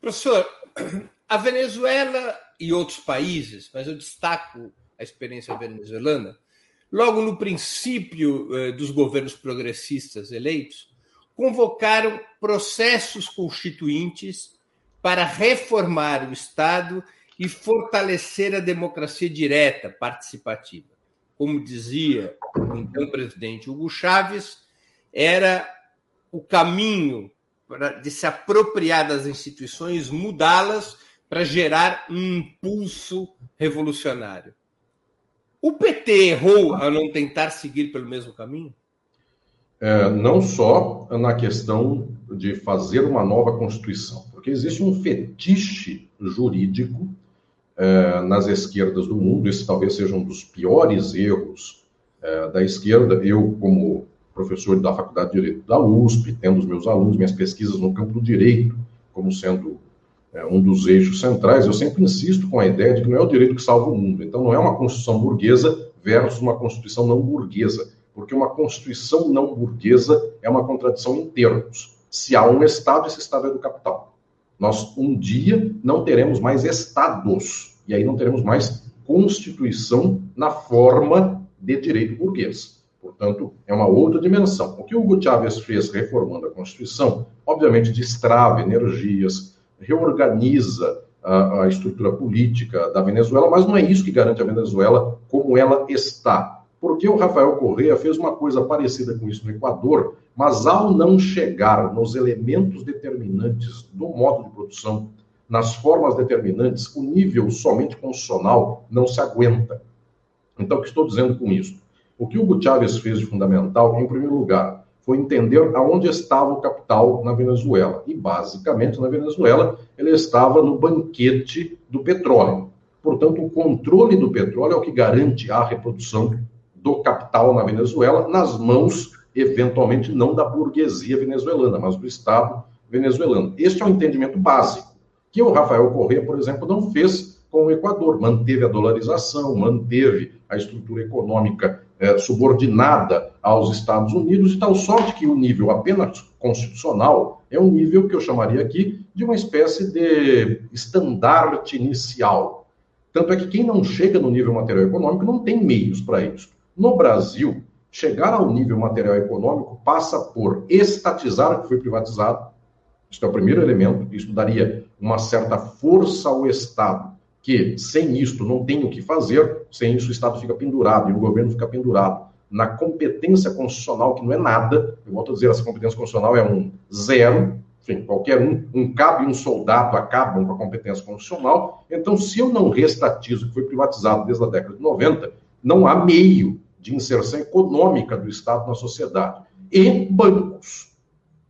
Professor, a Venezuela e outros países, mas eu destaco a experiência venezuelana, logo no princípio eh, dos governos progressistas eleitos, convocaram processos constituintes para reformar o Estado e fortalecer a democracia direta, participativa. Como dizia o então presidente Hugo Chávez, era o caminho de se apropriar das instituições, mudá-las para gerar um impulso revolucionário. O PT errou ao não tentar seguir pelo mesmo caminho? é, não só na questão de fazer uma nova Constituição, porque existe um fetiche jurídico é, nas esquerdas do mundo, esse talvez seja um dos piores erros é, da esquerda. Eu, como professor da Faculdade de Direito da USP, tendo os meus alunos, minhas pesquisas no campo do direito, como sendo é, um dos eixos centrais, eu sempre insisto com a ideia de que não é o direito que salva o mundo. Então, não é uma Constituição burguesa versus uma Constituição não burguesa porque uma constituição não burguesa é uma contradição em termos. Se há um Estado, esse Estado é do capital. Nós, um dia, não teremos mais Estados, e aí não teremos mais Constituição na forma de direito burguês. Portanto, é uma outra dimensão. O que o Hugo Chávez fez reformando a Constituição, obviamente, destrava energias, reorganiza a, a estrutura política da Venezuela, mas não é isso que garante a Venezuela como ela está porque o Rafael Correa fez uma coisa parecida com isso no Equador, mas ao não chegar nos elementos determinantes do modo de produção, nas formas determinantes, o nível somente constitucional não se aguenta. Então, o que estou dizendo com isso? O que o Hugo Chávez fez de fundamental, em primeiro lugar, foi entender aonde estava o capital na Venezuela. E, basicamente, na Venezuela, ele estava no banquete do petróleo. Portanto, o controle do petróleo é o que garante a reprodução do capital na Venezuela nas mãos, eventualmente, não da burguesia venezuelana, mas do Estado venezuelano. Este é o um entendimento básico, que o Rafael Correa, por exemplo, não fez com o Equador. Manteve a dolarização, manteve a estrutura econômica eh, subordinada aos Estados Unidos, de tal sorte que o nível apenas constitucional é um nível que eu chamaria aqui de uma espécie de estandarte inicial. Tanto é que quem não chega no nível material econômico não tem meios para isso. No Brasil, chegar ao nível material econômico passa por estatizar o que foi privatizado. Isso é o primeiro elemento. Isso daria uma certa força ao Estado, que sem isto não tem o que fazer, sem isso o Estado fica pendurado e o governo fica pendurado na competência constitucional, que não é nada. Eu volto a dizer, essa competência constitucional é um zero. enfim, qualquer um, um cabo e um soldado acabam com a competência constitucional. Então, se eu não restatizo o que foi privatizado desde a década de 90, não há meio de inserção econômica do Estado na sociedade. E bancos.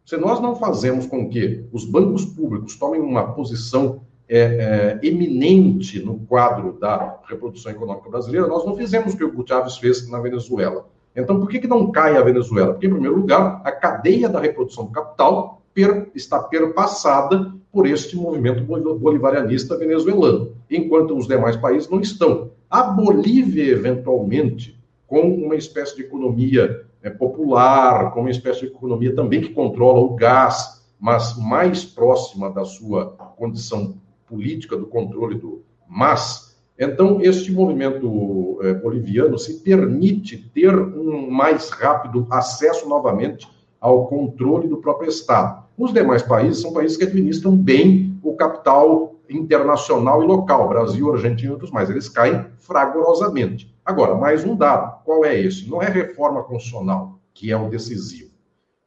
Se nós não fazemos com que os bancos públicos tomem uma posição é, é, eminente no quadro da reprodução econômica brasileira, nós não fizemos o que o Gutiérrez fez na Venezuela. Então, por que, que não cai a Venezuela? Porque, em primeiro lugar, a cadeia da reprodução do capital per, está perpassada por este movimento bolivarianista venezuelano, enquanto os demais países não estão. A Bolívia, eventualmente, com uma espécie de economia é, popular, com uma espécie de economia também que controla o gás, mas mais próxima da sua condição política do controle do MAS. Então, este movimento é, boliviano se permite ter um mais rápido acesso novamente ao controle do próprio Estado. Os demais países são países que administram bem o capital internacional e local, Brasil, Argentina e outros mais. Eles caem fragorosamente. Agora, mais um dado. Qual é esse? Não é reforma constitucional que é o decisivo.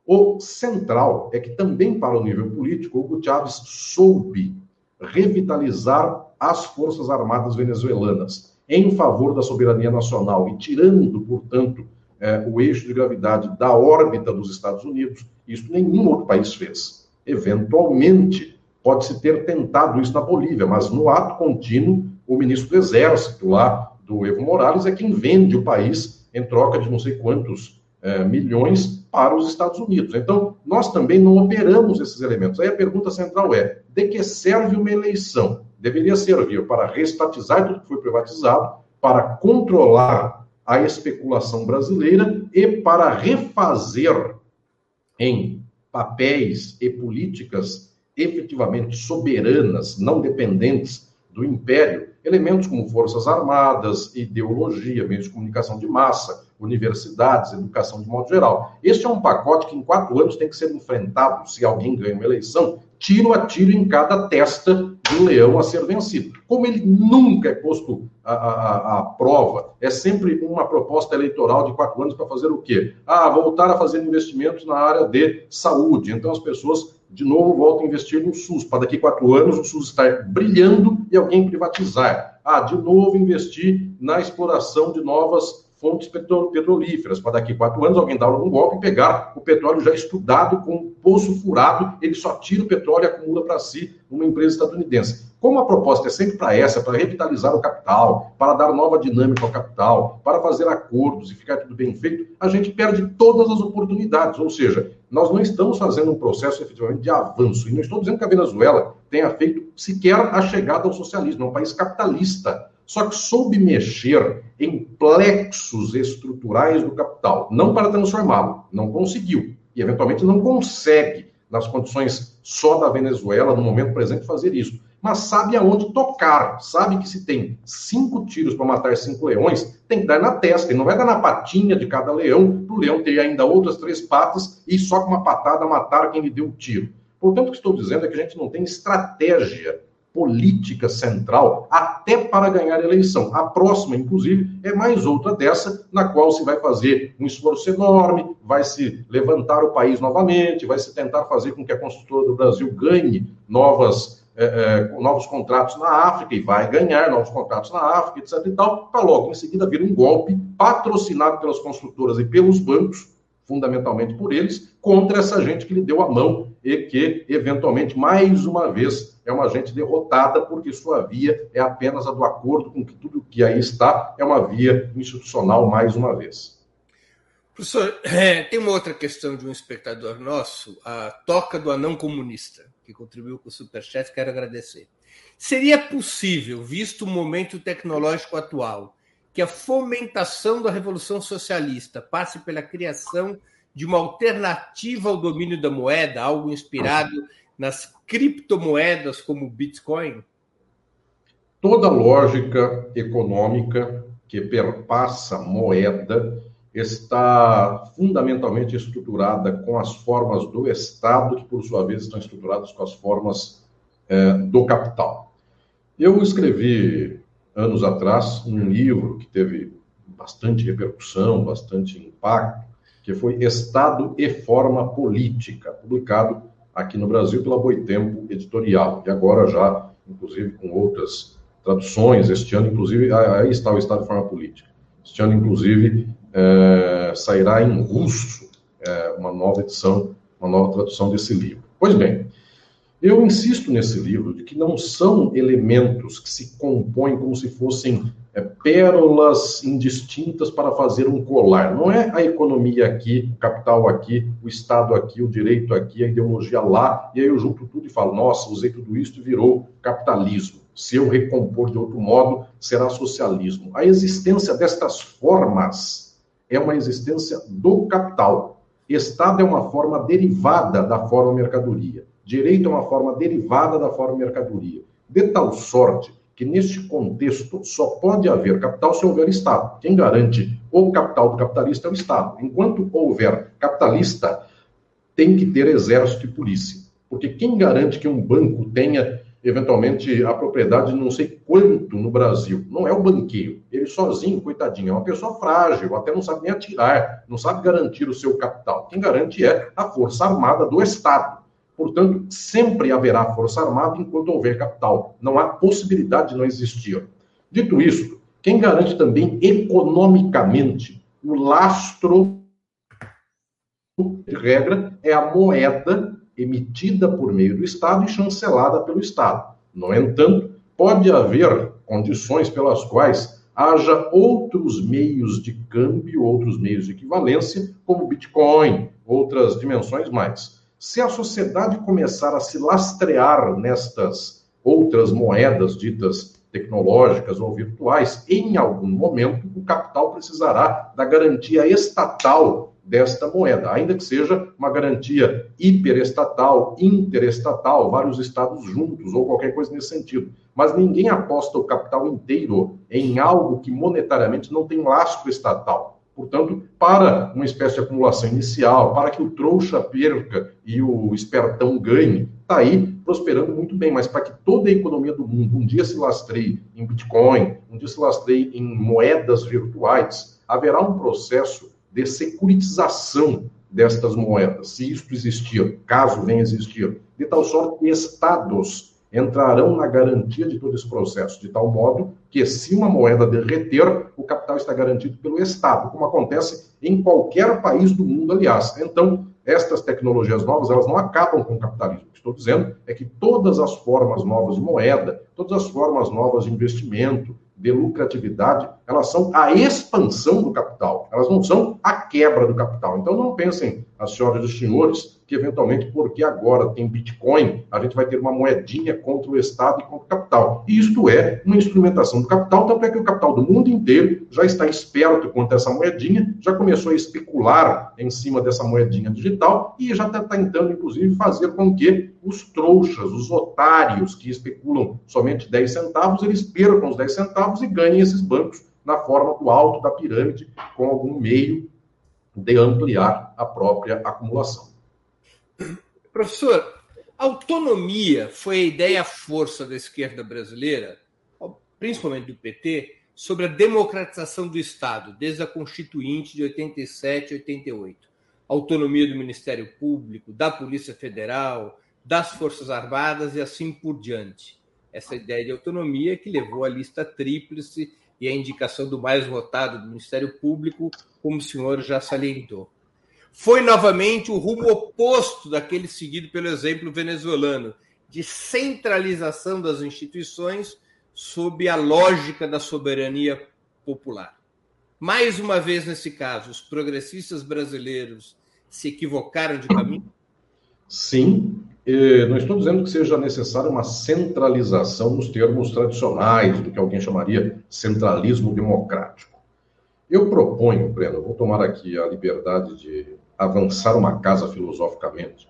O central é que também para o nível político, Hugo Chávez soube revitalizar as Forças Armadas venezuelanas em favor da soberania nacional e tirando, portanto, é, o eixo de gravidade da órbita dos Estados Unidos. Isso nenhum outro país fez. Eventualmente, pode-se ter tentado isso na Bolívia, mas no ato contínuo, o ministro do Exército lá, do Evo Morales, é quem vende o país em troca de não sei quantos é, milhões para os Estados Unidos. Então, nós também não operamos esses elementos. Aí a pergunta central é: de que serve uma eleição? Deveria servir para restatizar tudo que foi privatizado, para controlar a especulação brasileira e para refazer em papéis e políticas efetivamente soberanas, não dependentes do império, elementos como forças armadas, ideologia, meios de comunicação de massa, universidades, educação de modo geral. Este é um pacote que em quatro anos tem que ser enfrentado se alguém ganha uma eleição, tiro a tiro em cada testa de um leão a ser vencido. Como ele nunca é posto à, à, prova, é sempre uma proposta eleitoral de quatro anos para fazer o quê? Ah, voltar a fazer investimentos na área de saúde. Então as pessoas de novo voltam a investir no SUS, para daqui quatro anos o SUS estar brilhando e alguém privatizar. Ah, de novo investir na exploração de novas fontes petrolíferas, para daqui a quatro anos alguém dar um golpe e pegar o petróleo já estudado, com um poço furado, ele só tira o petróleo e acumula para si uma empresa estadunidense. Como a proposta é sempre para essa, para revitalizar o capital, para dar nova dinâmica ao capital, para fazer acordos e ficar tudo bem feito, a gente perde todas as oportunidades. Ou seja, nós não estamos fazendo um processo efetivamente de avanço. E não estou dizendo que a Venezuela tenha feito sequer a chegada ao socialismo, é um país capitalista só que soube mexer em plexos estruturais do capital, não para transformá-lo, não conseguiu, e eventualmente não consegue, nas condições só da Venezuela, no momento presente, fazer isso. Mas sabe aonde tocar, sabe que se tem cinco tiros para matar cinco leões, tem que dar na testa, e não vai dar na patinha de cada leão, para o leão ter ainda outras três patas e só com uma patada matar quem lhe deu o tiro. Portanto, o que estou dizendo é que a gente não tem estratégia política central até para ganhar a eleição. A próxima, inclusive, é mais outra dessa, na qual se vai fazer um esforço enorme, vai se levantar o país novamente, vai se tentar fazer com que a construtora do Brasil ganhe novas, é, é, novos contratos na África e vai ganhar novos contratos na África, etc. e tal, para logo em seguida vir um golpe patrocinado pelas construtoras e pelos bancos, fundamentalmente por eles, contra essa gente que lhe deu a mão e que, eventualmente, mais uma vez, é uma gente derrotada, porque sua via é apenas a do acordo com que tudo que aí está é uma via institucional, mais uma vez. Professor, é, tem uma outra questão de um espectador nosso, a Toca do Anão Comunista, que contribuiu com o Superchat, quero agradecer. Seria possível, visto o momento tecnológico atual, que a fomentação da Revolução Socialista passe pela criação de uma alternativa ao domínio da moeda, algo inspirado nas criptomoedas como o Bitcoin? Toda lógica econômica que perpassa moeda está fundamentalmente estruturada com as formas do Estado, que por sua vez estão estruturadas com as formas é, do capital. Eu escrevi anos atrás um livro que teve bastante repercussão, bastante impacto, que foi Estado e Forma Política, publicado aqui no Brasil pela Boitempo Editorial, e agora já, inclusive, com outras traduções. Este ano, inclusive, aí está o Estado de Forma Política. Este ano, inclusive, é, sairá em russo é, uma nova edição, uma nova tradução desse livro. Pois bem, eu insisto nesse livro de que não são elementos que se compõem como se fossem é, pérolas indistintas para fazer um colar. Não é a economia aqui, o capital aqui, o Estado aqui, o direito aqui, a ideologia lá, e aí eu junto tudo e falo, nossa, usei tudo isso e virou capitalismo. Se eu recompor de outro modo, será socialismo. A existência destas formas é uma existência do capital. Estado é uma forma derivada da forma mercadoria. Direito é uma forma derivada da forma mercadoria. De tal sorte que, neste contexto, só pode haver capital se houver Estado. Quem garante o capital do capitalista é o Estado. Enquanto houver capitalista, tem que ter exército e polícia. Porque quem garante que um banco tenha, eventualmente, a propriedade de não sei quanto no Brasil? Não é o banqueiro. Ele sozinho, coitadinho, é uma pessoa frágil, até não sabe nem atirar, não sabe garantir o seu capital. Quem garante é a Força Armada do Estado. Portanto, sempre haverá força armada enquanto houver capital. Não há possibilidade de não existir. Dito isso, quem garante também economicamente o lastro de regra é a moeda emitida por meio do Estado e chancelada pelo Estado. No entanto, pode haver condições pelas quais haja outros meios de câmbio, outros meios de equivalência, como Bitcoin, outras dimensões mais. Se a sociedade começar a se lastrear nestas outras moedas ditas tecnológicas ou virtuais, em algum momento o capital precisará da garantia estatal desta moeda, ainda que seja uma garantia hiperestatal, interestatal, vários estados juntos ou qualquer coisa nesse sentido. Mas ninguém aposta o capital inteiro em algo que monetariamente não tem lastro estatal. Portanto, para uma espécie de acumulação inicial, para que o trouxa perca e o espertão ganhe, está aí prosperando muito bem. Mas para que toda a economia do mundo um dia se lastreie em Bitcoin, um dia se lastreie em moedas virtuais, haverá um processo de securitização destas moedas, se isso existir, caso venha existir, de tal sorte que estados entrarão na garantia de todo esse processo, de tal modo que, se uma moeda derreter, o capital está garantido pelo Estado, como acontece em qualquer país do mundo, aliás. Então, estas tecnologias novas, elas não acabam com o capitalismo. O que estou dizendo é que todas as formas novas de moeda, todas as formas novas de investimento, de lucratividade, elas são a expansão do capital, elas não são a quebra do capital. Então não pensem, as senhoras e os senhores, que eventualmente, porque agora tem Bitcoin, a gente vai ter uma moedinha contra o Estado e contra o capital. E isto é uma instrumentação do capital, tanto é que o capital do mundo inteiro já está esperto quanto essa moedinha, já começou a especular em cima dessa moedinha digital e já está tentando, inclusive, fazer com que os trouxas, os otários que especulam somente 10 centavos, eles percam os 10 centavos e ganhem esses bancos na forma do alto da pirâmide, com algum meio de ampliar a própria acumulação. Professor, autonomia foi a ideia força da esquerda brasileira, principalmente do PT, sobre a democratização do Estado, desde a Constituinte de 87 e 88. Autonomia do Ministério Público, da Polícia Federal, das Forças Armadas e assim por diante. Essa ideia de autonomia que levou à lista tríplice e a indicação do mais votado do Ministério Público, como o senhor já salientou. Foi novamente o rumo oposto daquele seguido pelo exemplo venezuelano, de centralização das instituições sob a lógica da soberania popular. Mais uma vez, nesse caso, os progressistas brasileiros se equivocaram de caminho? Sim, não estou dizendo que seja necessária uma centralização nos termos tradicionais, do que alguém chamaria centralismo democrático. Eu proponho, Breno, vou tomar aqui a liberdade de avançar uma casa filosoficamente.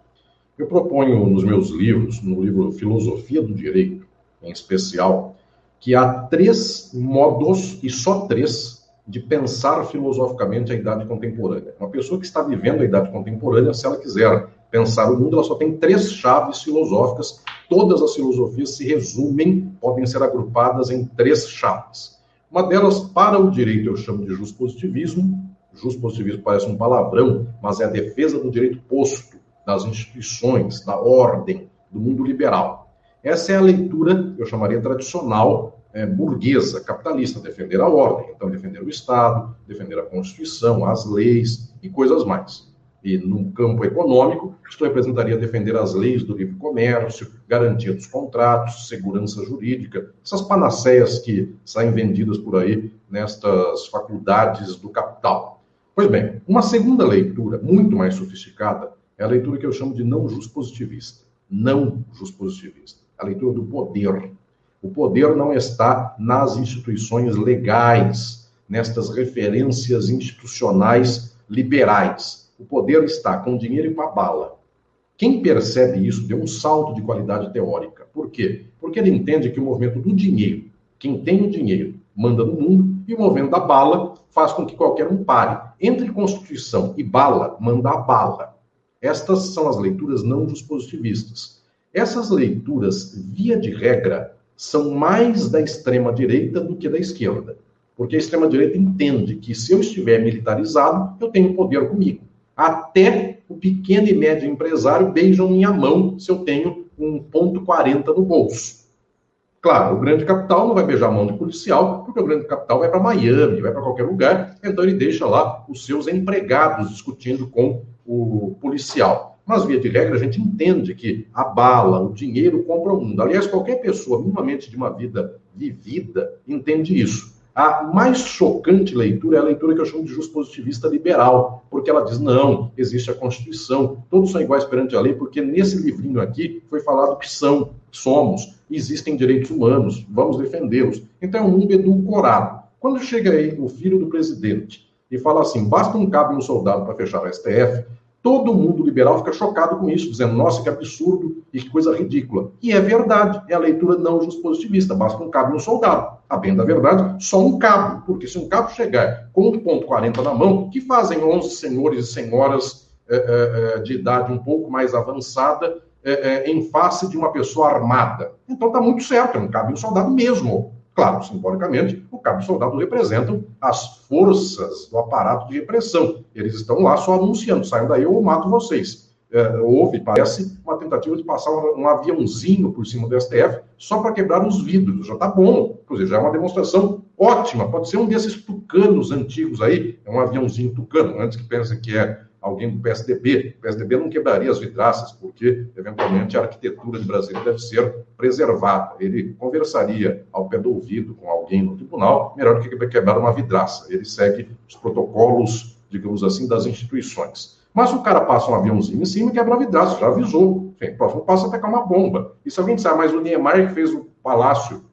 Eu proponho nos meus livros, no livro Filosofia do Direito, em especial, que há três modos, e só três, de pensar filosoficamente a idade contemporânea. Uma pessoa que está vivendo a idade contemporânea, se ela quiser pensar o mundo, ela só tem três chaves filosóficas. Todas as filosofias se resumem, podem ser agrupadas em três chaves. Uma delas, para o direito, eu chamo de positivismo. Positivismo parece um palavrão, mas é a defesa do direito posto. das instituições, da ordem, do mundo liberal. Essa é a leitura, eu chamaria tradicional, é, burguesa, capitalista, defender a ordem, então defender o Estado, defender a Constituição, as leis e coisas mais. E no campo econômico, isto representaria defender as leis do livre comércio, garantia dos contratos, segurança jurídica, essas panaceias que saem vendidas por aí nestas faculdades do capital. Pois bem, uma segunda leitura, muito mais sofisticada, é a leitura que eu chamo de não positivista. Não positivista. A leitura do poder. O poder não está nas instituições legais, nestas referências institucionais liberais o poder está com o dinheiro e com a bala. Quem percebe isso deu um salto de qualidade teórica. Por quê? Porque ele entende que o movimento do dinheiro, quem tem o dinheiro, manda no mundo, e o movimento da bala faz com que qualquer um pare. Entre Constituição e bala, manda a bala. Estas são as leituras não dos positivistas. Essas leituras, via de regra, são mais da extrema-direita do que da esquerda. Porque a extrema-direita entende que se eu estiver militarizado, eu tenho poder comigo. Até o pequeno e médio empresário beijam minha mão se eu tenho um ponto 40 no bolso. Claro, o grande capital não vai beijar a mão de policial, porque o grande capital vai para Miami, vai para qualquer lugar, então ele deixa lá os seus empregados discutindo com o policial. Mas, via de regra, a gente entende que a bala, o dinheiro compra o mundo. Aliás, qualquer pessoa minimamente de uma vida vivida entende isso. A mais chocante leitura é a leitura que eu chamo de positivista liberal, porque ela diz: não, existe a Constituição, todos são iguais perante a lei, porque nesse livrinho aqui foi falado que são, somos, existem direitos humanos, vamos defendê-los. Então é um mundo edulcorado. Quando chega aí o filho do presidente e fala assim: basta um cabo e um soldado para fechar o STF, Todo mundo liberal fica chocado com isso, dizendo, nossa, que absurdo e que coisa ridícula. E é verdade, é a leitura não positivista, basta um cabo e um soldado. A bem da verdade, só um cabo, porque se um cabo chegar com um ponto 40 na mão, que fazem 11 senhores e senhoras é, é, de idade um pouco mais avançada é, em face de uma pessoa armada? Então está muito certo, é um cabo e um soldado mesmo. Claro, simbolicamente, o cabo e soldado representam as forças do aparato de repressão. Eles estão lá só anunciando: saiam daí ou mato vocês. É, houve, parece, uma tentativa de passar um, um aviãozinho por cima do STF só para quebrar os vidros. Já está bom. Inclusive, já é uma demonstração ótima. Pode ser um desses tucanos antigos aí, é um aviãozinho tucano, antes que pensem que é alguém do PSDB. O PSDB não quebraria as vidraças, porque, eventualmente, a arquitetura de Brasília deve ser preservada. Ele conversaria ao pé do ouvido com alguém no tribunal, melhor do que quebrar uma vidraça. Ele segue os protocolos, digamos assim, das instituições. Mas o cara passa um aviãozinho em cima e quebra a vidraça, já avisou. Enfim, o próximo passo é atacar uma bomba. E se alguém disser, mas o Niemeyer que fez o palácio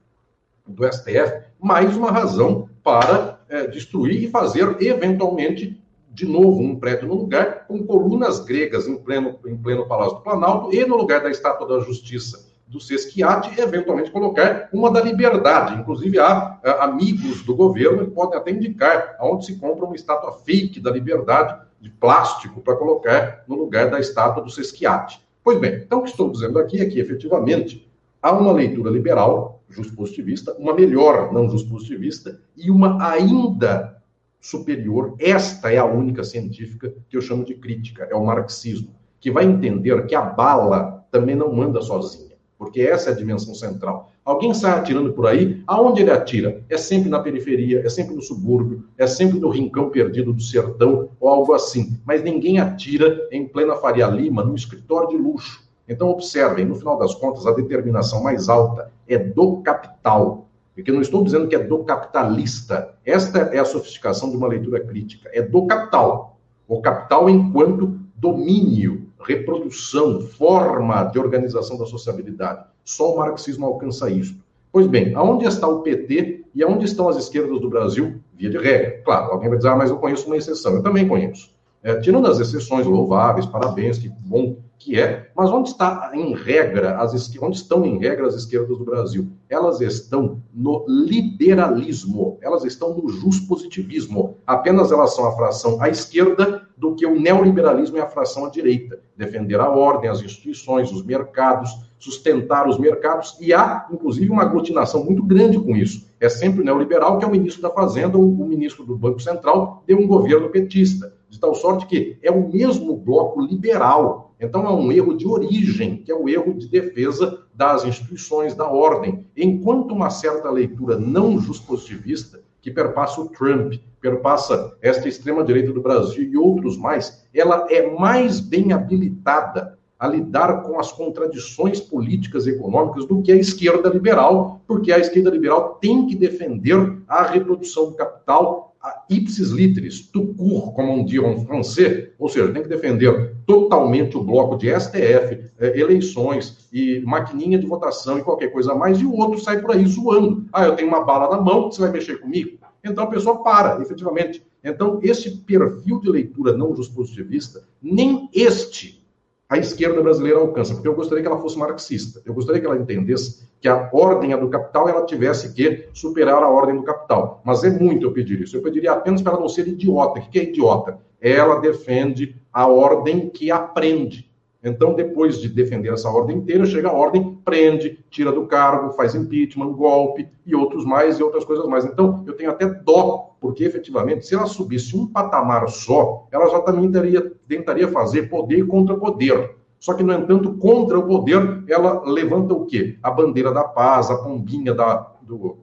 do STF, mais uma razão para é, destruir e fazer, eventualmente, de novo um prédio no lugar, com colunas gregas em pleno, em pleno Palácio do Planalto, e no lugar da Estátua da Justiça do Sesquiate, eventualmente colocar uma da Liberdade. Inclusive, há amigos do governo que podem até indicar aonde se compra uma estátua fake da Liberdade, de plástico, para colocar no lugar da estátua do Sesquiate. Pois bem, então o que estou dizendo aqui é que, efetivamente, há uma leitura liberal, justo positivista, uma melhor não justo positivista, e uma ainda superior, esta é a única científica que eu chamo de crítica, é o marxismo, que vai entender que a bala também não manda sozinha, porque essa é a dimensão central. Alguém sai atirando por aí, aonde ele atira? É sempre na periferia, é sempre no subúrbio, é sempre no rincão perdido do sertão ou algo assim. Mas ninguém atira em plena Faria Lima, num escritório de luxo. Então, observem, no final das contas, a determinação mais alta é do capital, porque eu não estou dizendo que é do capitalista. Esta é a sofisticação de uma leitura crítica. É do capital. O capital enquanto domínio, reprodução, forma de organização da sociabilidade. Só o marxismo alcança isso. Pois bem, aonde está o PT e aonde estão as esquerdas do Brasil? Via de regra. Claro, alguém vai dizer, ah, mas eu conheço uma exceção. Eu também conheço. É, tirando as exceções louváveis, parabéns, que bom que é, mas onde está em regra as onde estão em regra as esquerdas do Brasil? Elas estão no liberalismo, elas estão no positivismo. Apenas elas são a fração à esquerda do que o neoliberalismo é a fração à direita. Defender a ordem, as instituições, os mercados, sustentar os mercados, e há, inclusive, uma aglutinação muito grande com isso. É sempre o neoliberal que é o ministro da Fazenda, ou o ministro do Banco Central, de um governo petista. De tal sorte que é o mesmo bloco liberal Então, é um erro de origem, que é o erro de defesa das instituições, da ordem. Enquanto uma certa leitura não justpositivista, que perpassa o Trump, perpassa esta extrema-direita do Brasil e outros mais, ela é mais bem habilitada a lidar com as contradições políticas e econômicas do que a esquerda liberal, porque a esquerda liberal tem que defender a reprodução do capital ipsis literis, tout court, como um dia um francês, ou seja, tem que defender totalmente o bloco de STF, eh, eleições e maquininha de votação e qualquer coisa mais, e o outro sai por aí zoando. Ah, eu tenho uma bala na mão, você vai mexer comigo? Então a pessoa para, efetivamente. Então, esse perfil de leitura não justpositivista, nem este a esquerda brasileira alcança, porque eu gostaria que ela fosse marxista. Eu gostaria que ela entendesse que a ordem é do capital ela tivesse que superar a ordem do capital. Mas é muito eu pedir isso. Eu pediria apenas para não ser idiota. O que é idiota? Ela defende a ordem que aprende. Então, depois de defender essa ordem inteira, chega a ordem, prende, tira do cargo, faz impeachment, golpe e outros mais e outras coisas mais. Então, eu tenho até dó, porque efetivamente, se ela subisse um patamar só, ela já também teria, tentaria fazer poder contra poder. Só que, no entanto, contra o poder, ela levanta o quê? A bandeira da paz, a pombinha da, do,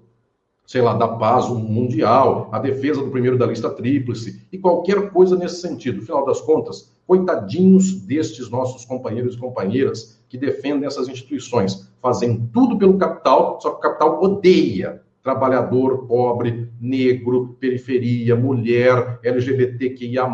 sei lá, da paz mundial, a defesa do primeiro da lista tríplice e qualquer coisa nesse sentido. No final das contas, coitadinhos destes nossos companheiros e companheiras que defendem essas instituições, fazem tudo pelo capital, só que o capital odeia trabalhador, pobre, negro, periferia, mulher, LGBTQIA+,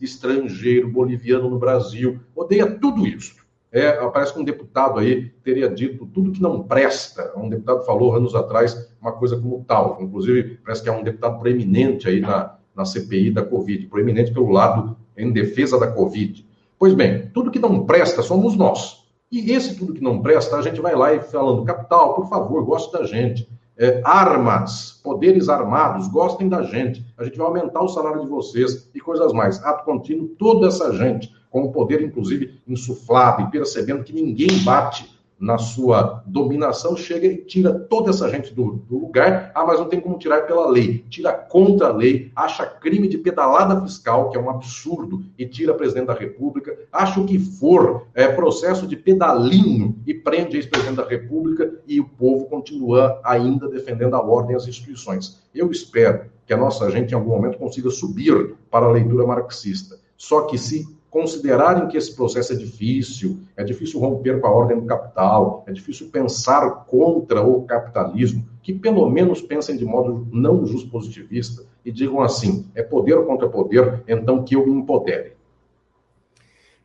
estrangeiro, boliviano no Brasil, odeia tudo isso. É, parece que um deputado aí teria dito tudo que não presta. Um deputado falou anos atrás uma coisa como tal. Inclusive, parece que é um deputado proeminente aí na, na CPI da Covid, proeminente pelo lado em defesa da Covid. Pois bem, tudo que não presta somos nós. E esse tudo que não presta, a gente vai lá e falando, capital, por favor, goste da gente. É, armas, poderes armados, gostem da gente. A gente vai aumentar o salário de vocês e coisas mais. Ato contínuo, toda essa gente com o poder, inclusive, insuflado e percebendo que ninguém bate na sua dominação, chega e tira toda essa gente do, do, lugar. Ah, mas não tem como tirar pela lei. Tira contra a lei, acha crime de pedalada fiscal, que é um absurdo, e tira presidente da República. Acha o que for, é processo de pedalinho e prende ex-presidente da República e o povo continua ainda defendendo a ordem e as instituições. Eu espero que a nossa gente, em algum momento, consiga subir para a leitura marxista. Só que se considerarem que esse processo é difícil, é difícil romper com a ordem do capital, é difícil pensar contra o capitalismo, que pelo menos pensem de modo não positivista e digam assim: é poder contra poder, então que eu me empodere.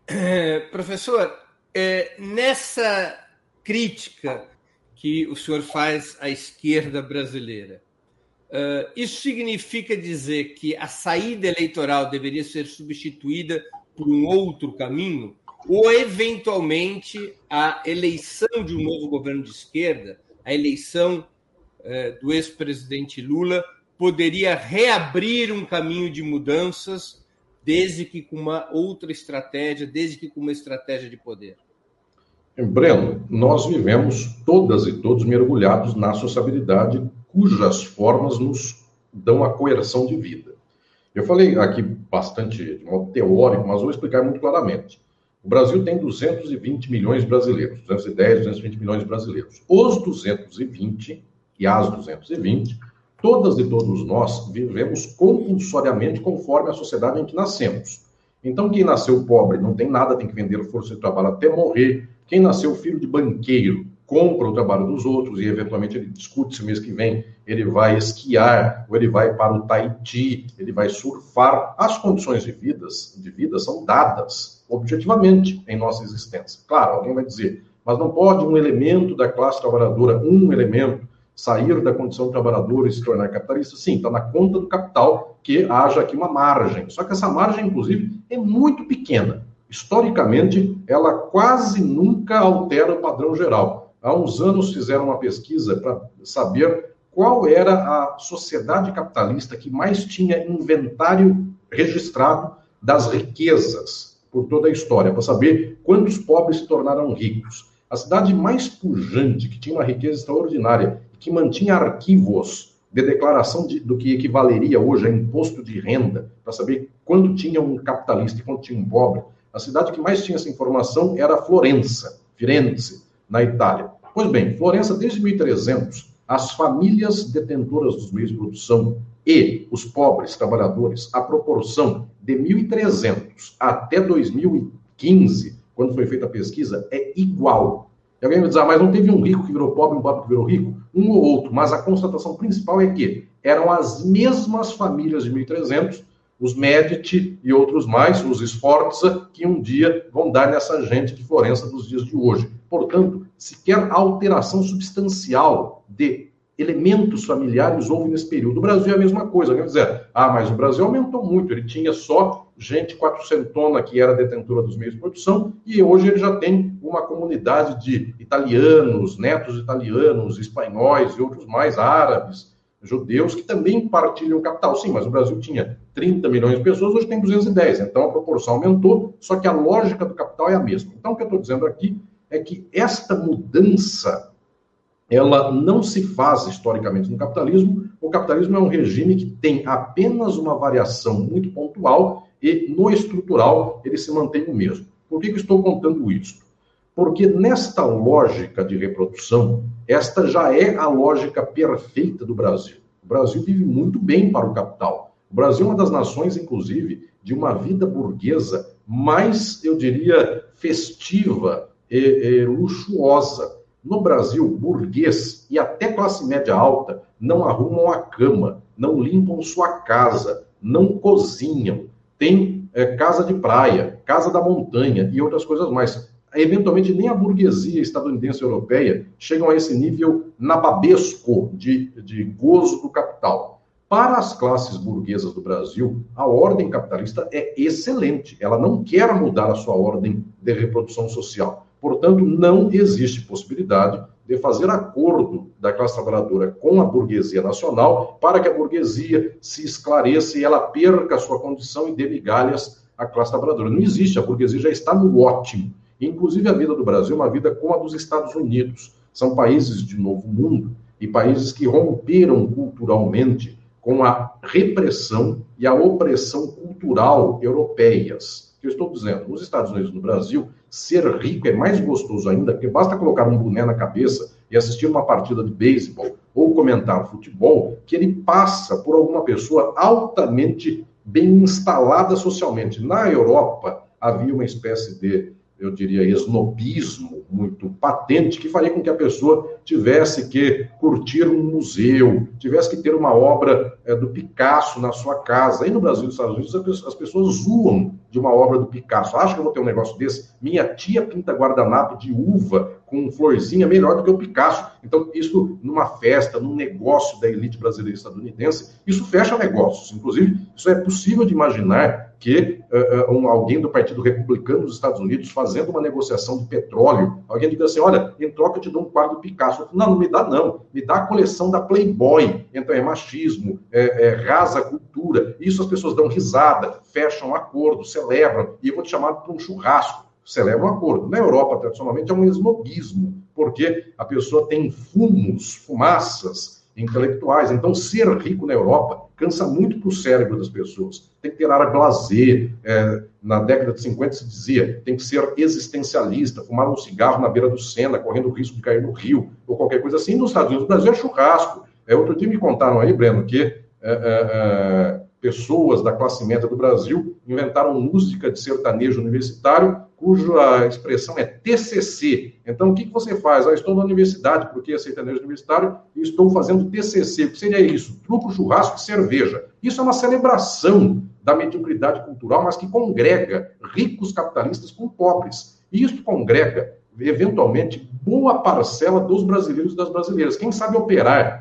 É, professor, é, nessa crítica que o senhor faz à esquerda brasileira, uh, isso significa dizer que a saída eleitoral deveria ser substituída por um outro caminho, ou eventualmente a eleição de um novo governo de esquerda, a eleição eh, do ex-presidente Lula, poderia reabrir um caminho de mudanças, desde que com uma outra estratégia, desde que com uma estratégia de poder. Breno, nós vivemos todas e todos mergulhados na sociabilidade cujas formas nos dão a coerção de vida. Eu falei aqui bastante de modo teórico, mas vou explicar muito claramente. O Brasil tem 220 milhões de brasileiros, 210, 220 milhões de brasileiros. Os 220 e as 220, todas e todos nós vivemos compulsoriamente conforme a sociedade em que nascemos. Então, quem nasceu pobre não tem nada, tem que vender força de trabalho até morrer. Quem nasceu filho de banqueiro compra o trabalho dos outros e, eventualmente, ele discute se mês que vem ele vai esquiar, ou ele vai para o Tahiti, ele vai surfar. As condições de, vidas, de vida são dadas objetivamente em nossa existência. Claro, alguém vai dizer, mas não pode um elemento da classe trabalhadora, um elemento, sair da condição trabalhadora e se tornar capitalista? Sim, está na conta do capital que haja aqui uma margem. Só que essa margem, inclusive, é muito pequena. Historicamente, ela quase nunca altera o padrão geral há uns anos fizeram uma pesquisa para saber qual era a sociedade capitalista que mais tinha inventário registrado das riquezas por toda a história, para saber quantos pobres se tornaram ricos. A cidade mais pujante, que tinha uma riqueza extraordinária, que mantinha arquivos de declaração de, do que equivaleria hoje a imposto de renda, para saber quanto tinha um capitalista e quanto tinha um pobre, A cidade que mais tinha essa informação era Florença, Firenze, na Itália. Pois bem, Florença, desde 1300, as famílias detentoras dos meios de produção e os pobres trabalhadores, a proporção de 1300 até 2015, quando foi feita a pesquisa, é igual. E alguém vai dizer, ah, mas não teve um rico que virou pobre, um pobre que virou rico? Um ou outro, mas a constatação principal é que eram as mesmas famílias de 1300, os Medici e outros mais, os Sforza, que um dia vão dar nessa gente de Florença dos dias de hoje. Portanto, sequer alteração substancial de elementos familiares houve nesse período. O Brasil é a mesma coisa, quer dizer, ah, mas o Brasil aumentou muito, ele tinha só gente quatrocentona que era detentora dos meios de produção, e hoje ele já tem uma comunidade de italianos, netos italianos, espanhóis e outros mais, árabes, judeus, que também partilham capital. Sim, mas o Brasil tinha 30 milhões de pessoas, hoje tem 210, então a proporção aumentou, só que a lógica do capital é a mesma. Então, o que eu estou dizendo aqui é que esta mudança ela não se faz historicamente no capitalismo. O capitalismo é um regime que tem apenas uma variação muito pontual e no estrutural ele se mantém o mesmo. Por que, que estou contando isso? Porque nesta lógica de reprodução, esta já é a lógica perfeita do Brasil. O Brasil vive muito bem para o capital. O Brasil é uma das nações, inclusive, de uma vida burguesa mais, eu diria, festiva e, e luxuosa no Brasil, burguês e até classe média alta não arrumam a cama, não limpam sua casa, não cozinham, tem é, casa de praia, casa da montanha e outras coisas mais. Eventualmente, nem a burguesia estadunidense e europeia chegam a esse nível nababesco de, de gozo do capital. Para as classes burguesas do Brasil, a ordem capitalista é excelente. Ela não quer mudar a sua ordem de reprodução social. Portanto, não existe possibilidade de fazer acordo da classe trabalhadora com a burguesia nacional para que a burguesia se esclareça e ela perca a sua condição e dê migalhas à classe trabalhadora. Não existe, a burguesia já está no ótimo. Inclusive, a vida do Brasil é uma vida como a dos Estados Unidos. São países de novo mundo e países que romperam culturalmente com a repressão e a opressão cultural europeias. Eu estou dizendo? Nos Estados Unidos e no Brasil, ser rico é mais gostoso ainda, porque basta colocar um boné na cabeça e assistir uma partida de beisebol ou comentar futebol, que ele passa por alguma pessoa altamente bem instalada socialmente. Na Europa, havia uma espécie de eu diria, esnobismo muito patente que faria com que a pessoa tivesse que curtir um museu, tivesse que ter uma obra é, do Picasso na sua casa. Aí no Brasil e nos Estados Unidos, as pessoas zoam de uma obra do Picasso. Acho que eu vou ter um negócio desse? Minha tia pinta guardanapo de uva com florzinha melhor do que o Picasso. Então, isso numa festa, num negócio da elite brasileira e estadunidense, isso fecha negócios. Inclusive, isso é possível de imaginar que uh, um, alguém do Partido Republicano dos Estados Unidos fazendo uma negociação de petróleo, alguém diga assim, olha, em troca eu te dou um quadro do Picasso. Não, não me dá não, me dá a coleção da Playboy. Então é machismo, é, é rasa cultura. Isso as pessoas dão risada, fecham um acordo, celebram, e eu vou te chamar para um churrasco. Celebram um acordo. Na Europa, tradicionalmente, é um esnoguismo, porque a pessoa tem fumos, fumaças, intelectuais. Então, ser rico na Europa cansa muito para o cérebro das pessoas. Tem que ter área blazer. É, na década de 50 se dizia, tem que ser existencialista, fumar um cigarro na beira do Sena, correndo o risco de cair no rio, ou qualquer coisa assim. Nos Estados Unidos, no Brasil é churrasco. É, outro dia me contaram aí, Breno, que é, é, é pessoas da classe média do Brasil inventaram música de sertanejo universitário cuja expressão é TCC. Então, o que, você faz? Ah, estou na universidade, porque é sertanejo universitário, e estou fazendo TCC. O que seria isso? Truco, churrasco e cerveja. Isso é uma celebração da mediocridade cultural, mas que congrega ricos capitalistas com pobres. E isso congrega, eventualmente, boa parcela dos brasileiros e das brasileiras. Quem sabe operar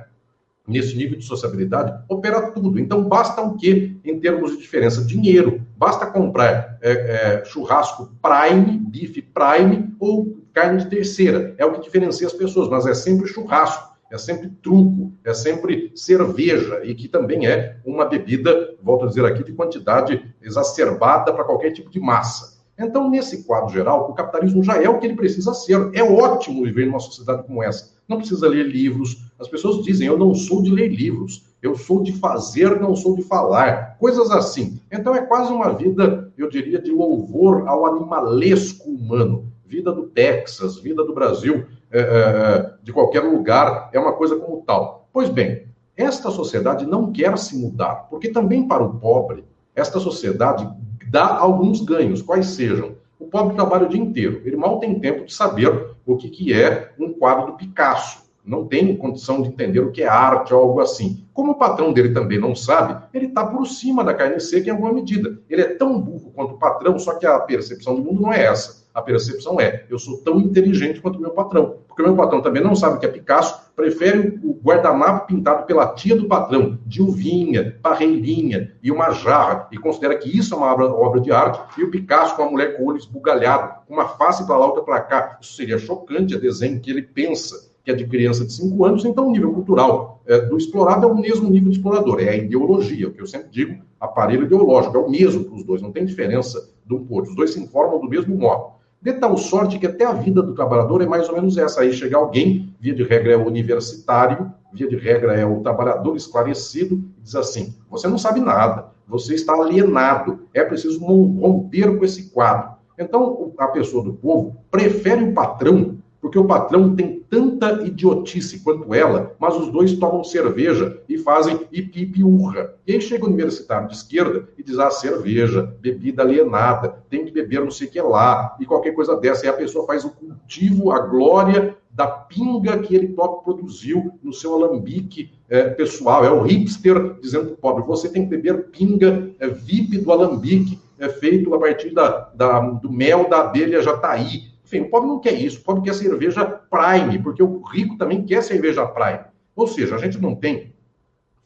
nesse nível de sociabilidade, opera tudo. Então, basta o quê em termos de diferença? Dinheiro. Basta comprar é, é, churrasco prime, bife prime ou carne de terceira. É o que diferencia as pessoas, mas é sempre churrasco. É sempre truco, é sempre cerveja, e que também é uma bebida, volto a dizer aqui, de quantidade exacerbada para qualquer tipo de massa. Então, nesse quadro geral, o capitalismo já é o que ele precisa ser. É ótimo viver numa sociedade como essa. Não precisa ler livros, As pessoas dizem: eu não sou de ler livros, eu sou de fazer, não sou de falar. Coisas assim. Então é quase uma vida, eu diria, de louvor ao animalesco humano. Vida do Texas, vida do Brasil, é, é, de qualquer lugar, é uma coisa como tal. Pois bem, esta sociedade não quer se mudar, porque também para o pobre, esta sociedade dá alguns ganhos, quais sejam. O pobre trabalha o dia inteiro, ele mal tem tempo de saber o que, que é um quadro do Picasso, não tem condição de entender o que é arte ou algo assim. Como o patrão dele também não sabe, ele está por cima da carne seca em alguma medida. Ele é tão burro quanto o patrão, só que a percepção do mundo não é essa. A percepção é: eu sou tão inteligente quanto o meu patrão. Porque o meu patrão também não sabe o que é Picasso, prefere o guardanapo pintado pela tia do patrão, de uvinha, parreirinha e uma jarra, e considera que isso é uma obra, de arte, e o Picasso com uma mulher com o olho esbugalhado, com uma face para lá, outra para cá. Isso seria chocante, é desenho que ele pensa é de criança de 5 anos, então o nível cultural é, do explorado é o mesmo nível de explorador, é a ideologia, o que eu sempre digo, aparelho ideológico, é o mesmo para os dois, não tem diferença de um outro, os dois se informam do mesmo modo. De tal sorte que até a vida do trabalhador é mais ou menos essa. Aí chega alguém, via de regra é o universitário, via de regra é o trabalhador esclarecido, diz assim: você não sabe nada, você está alienado, é preciso romper com esse quadro. Então, a pessoa do povo prefere o patrão porque o patrão tem tanta idiotice quanto ela, mas os dois tomam cerveja e fazem ipipiurra. E aí chega o universitário de esquerda e diz: ah, cerveja, bebida alienada, tem que beber não sei o que lá, e qualquer coisa dessa. E a pessoa faz o cultivo, a glória da pinga que ele próprio produziu no seu alambique é, pessoal. É o hipster dizendo para o pobre: você tem que beber pinga é, VIP do alambique, é feito a partir da, da, do mel da abelha jataí enfim, o pobre não quer isso, o pobre quer cerveja Prime, porque o rico também quer cerveja Prime. Ou seja, a gente não tem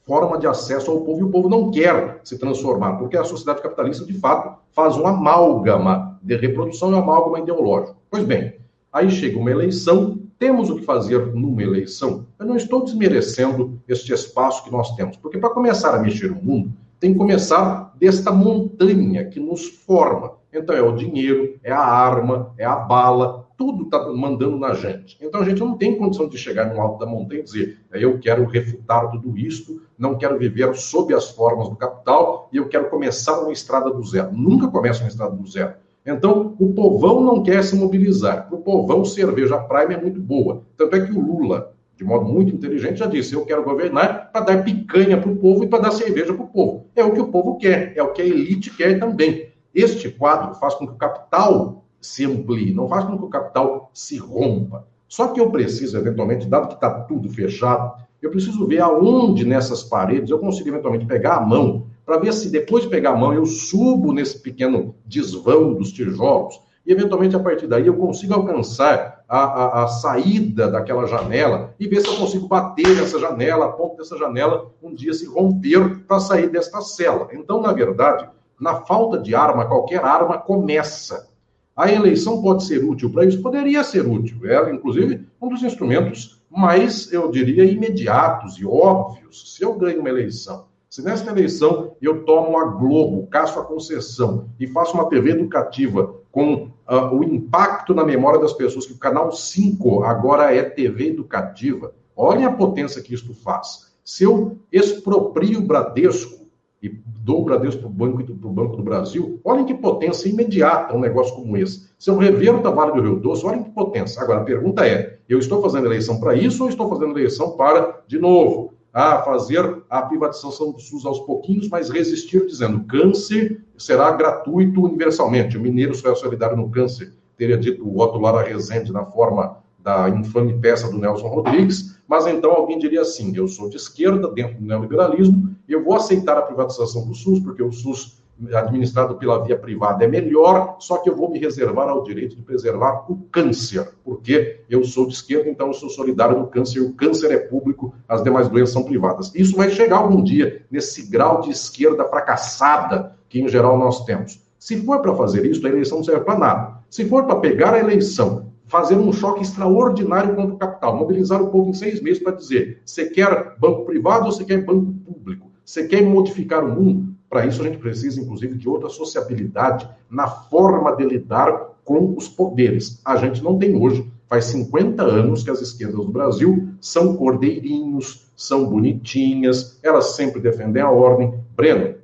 forma de acesso ao povo e o povo não quer se transformar, porque a sociedade capitalista, de fato, faz um amálgama de reprodução e um amálgama ideológico. Pois bem, aí chega uma eleição, temos o que fazer numa eleição. Eu não estou desmerecendo este espaço que nós temos, porque para começar a mexer o mundo, tem que começar desta montanha que nos forma. Então é o dinheiro, é a arma, é a bala, tudo está mandando na gente. Então a gente não tem condição de chegar no alto da montanha e dizer, eu quero refutar tudo isto, não quero viver sob as formas do capital e eu quero começar uma estrada do zero. Nunca começa uma estrada do zero. Então, o povão não quer se mobilizar. Para o povão, cerveja Prime é muito boa. Tanto é que o Lula, de modo muito inteligente, já disse: eu quero governar para dar picanha para o povo e para dar cerveja para o povo. É o que o povo quer, é o que a elite quer também. Este quadro faz com que o capital se amplie, não faz com que o capital se rompa. Só que eu preciso, eventualmente, dado que está tudo fechado, eu preciso ver aonde nessas paredes eu consigo eventualmente pegar a mão, para ver se depois de pegar a mão eu subo nesse pequeno desvão dos tijolos, e eventualmente a partir daí eu consigo alcançar a, a, a, saída daquela janela e ver se eu consigo bater nessa janela, a ponto dessa janela um dia se romper para sair desta cela. Então, na verdade, na falta de arma, qualquer arma começa. A eleição pode ser útil para isso? Poderia ser útil. É, inclusive, um dos instrumentos mais, eu diria, imediatos e óbvios. Se eu ganho uma eleição, se nessa eleição eu tomo a Globo, caço a concessão e faço uma TV educativa com uh, o impacto na memória das pessoas que o canal 5 agora é TV educativa, olhem a potência que isto faz. Se eu exproprio o Bradesco, e dou o Bradesco para o Banco, pro Banco do Brasil, olhem que potência imediata um negócio como esse. Se eu reverto a Vale do Rio Doce, olhem que potência. Agora, a pergunta é, eu estou fazendo eleição para isso ou estou fazendo eleição para, de novo, a fazer a privatização do SUS aos pouquinhos, mas resistir dizendo câncer será gratuito universalmente. O mineiro só é solidário no câncer, teria dito o Otto Lara Rezende na forma da infame peça do Nelson Rodrigues, mas então alguém diria assim: eu sou de esquerda, dentro do neoliberalismo, eu vou aceitar a privatização do SUS, porque o SUS administrado pela via privada é melhor, só que eu vou me reservar ao direito de preservar o câncer, porque eu sou de esquerda, então eu sou solidário do câncer, o câncer é público, as demais doenças são privadas. Isso vai chegar algum dia nesse grau de esquerda fracassada que, em geral, nós temos. Se for para fazer isso, a eleição não serve para nada. Se for para pegar a eleição fazer um choque extraordinário contra o capital, mobilizar o povo em seis meses para dizer: você quer banco privado ou você quer banco público? Você quer modificar o mundo? Para isso, a gente precisa, inclusive, de outra sociabilidade na forma de lidar com os poderes. A gente não tem hoje Faz 50 anos que as esquerdas do Brasil são cordeirinhos, são bonitinhas, elas sempre defendem a ordem. Breno,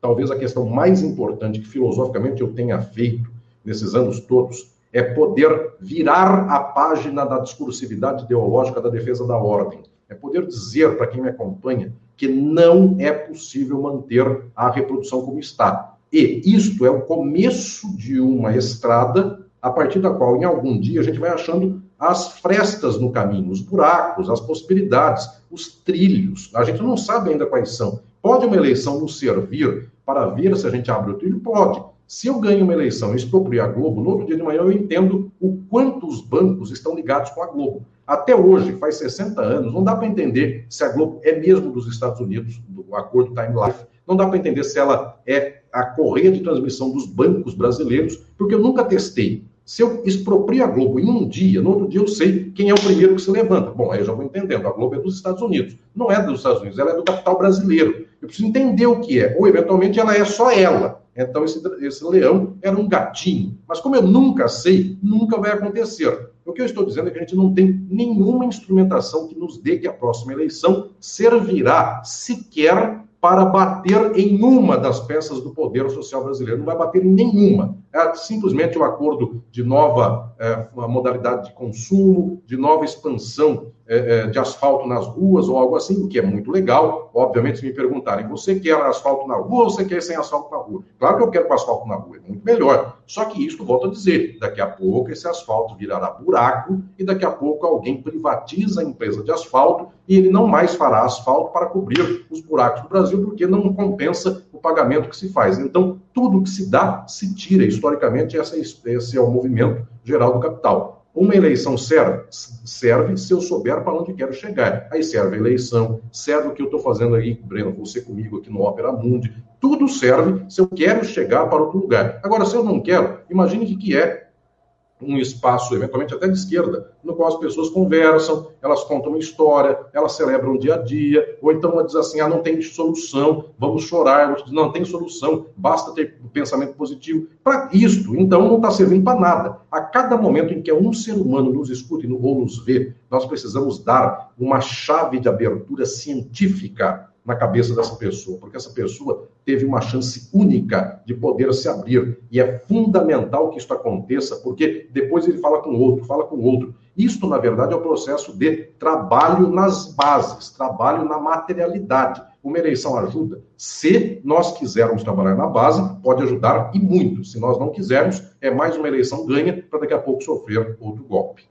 talvez a questão mais importante que filosoficamente eu tenha feito nesses anos todos é poder virar a página da discursividade ideológica da defesa da ordem. É poder dizer para quem me acompanha que não é possível manter a reprodução como está. E isto é o começo de uma estrada a partir da qual, em algum dia, a gente vai achando as frestas no caminho, os buracos, as possibilidades, os trilhos. A gente não sabe ainda quais são. Pode uma eleição nos servir para ver se a gente abre o trilho? Pode. Se eu ganho uma eleição e exproprio a Globo, no outro dia de manhã eu entendo o quanto os bancos estão ligados com a Globo. Até hoje, faz 60 anos, não dá para entender se a Globo é mesmo dos Estados Unidos, do acordo Time Life. Não dá para entender se ela é a correia de transmissão dos bancos brasileiros, porque eu nunca testei. Se eu exproprio a Globo em um dia, no outro dia eu sei quem é o primeiro que se levanta. Bom, aí eu já vou entendendo. A Globo é dos Estados Unidos. Não é dos Estados Unidos, ela é do capital brasileiro. Eu preciso entender o que é. Ou, eventualmente, ela é só ela. Então, esse, esse leão era um gatinho. Mas como eu nunca sei, nunca vai acontecer. O que eu estou dizendo é que a gente não tem nenhuma instrumentação que nos dê que a próxima eleição servirá sequer para bater em uma das peças do poder social brasileiro. Não vai bater em nenhuma. É simplesmente um acordo de nova é, modalidade de consumo, de nova expansão é, é, de asfalto nas ruas ou algo assim, o que é muito legal. Obviamente, se me perguntarem, você quer asfalto na rua ou você quer sem asfalto na rua? Claro que eu quero com asfalto na rua, é muito melhor. Só que isso, volto a dizer, daqui a pouco esse asfalto virará buraco e daqui a pouco alguém privatiza a empresa de asfalto e ele não mais fará asfalto para cobrir os buracos do Brasil, porque não compensa o pagamento que se faz. Então, tudo que se dá, se tira. Historicamente, esse é o movimento geral do capital. Uma eleição serve? Serve se eu souber para onde quero chegar. Aí serve a eleição, serve o que eu estou fazendo aí, Breno, você comigo aqui no Ópera Mundi. Tudo serve se eu quero chegar para outro lugar. Agora, se eu não quero, imagine o que é um espaço, eventualmente até de esquerda, no qual as pessoas conversam, elas contam uma história, elas celebram o dia a dia, ou então ela diz assim, ah, não tem solução, vamos chorar, não tem solução, basta ter um pensamento positivo. Para isto, então, não está servindo para nada. A cada momento em que um ser humano nos escuta ou nos vê, nós precisamos dar uma chave de abertura científica na cabeça dessa pessoa, porque essa pessoa teve uma chance única de poder se abrir. E é fundamental que isso aconteça, porque depois ele fala com outro, fala com outro. Isto, na verdade, é o processo de trabalho nas bases, trabalho na materialidade. Uma eleição ajuda? Se nós quisermos trabalhar na base, pode ajudar e muito. Se nós não quisermos, é mais uma eleição ganha para daqui a pouco sofrer outro golpe.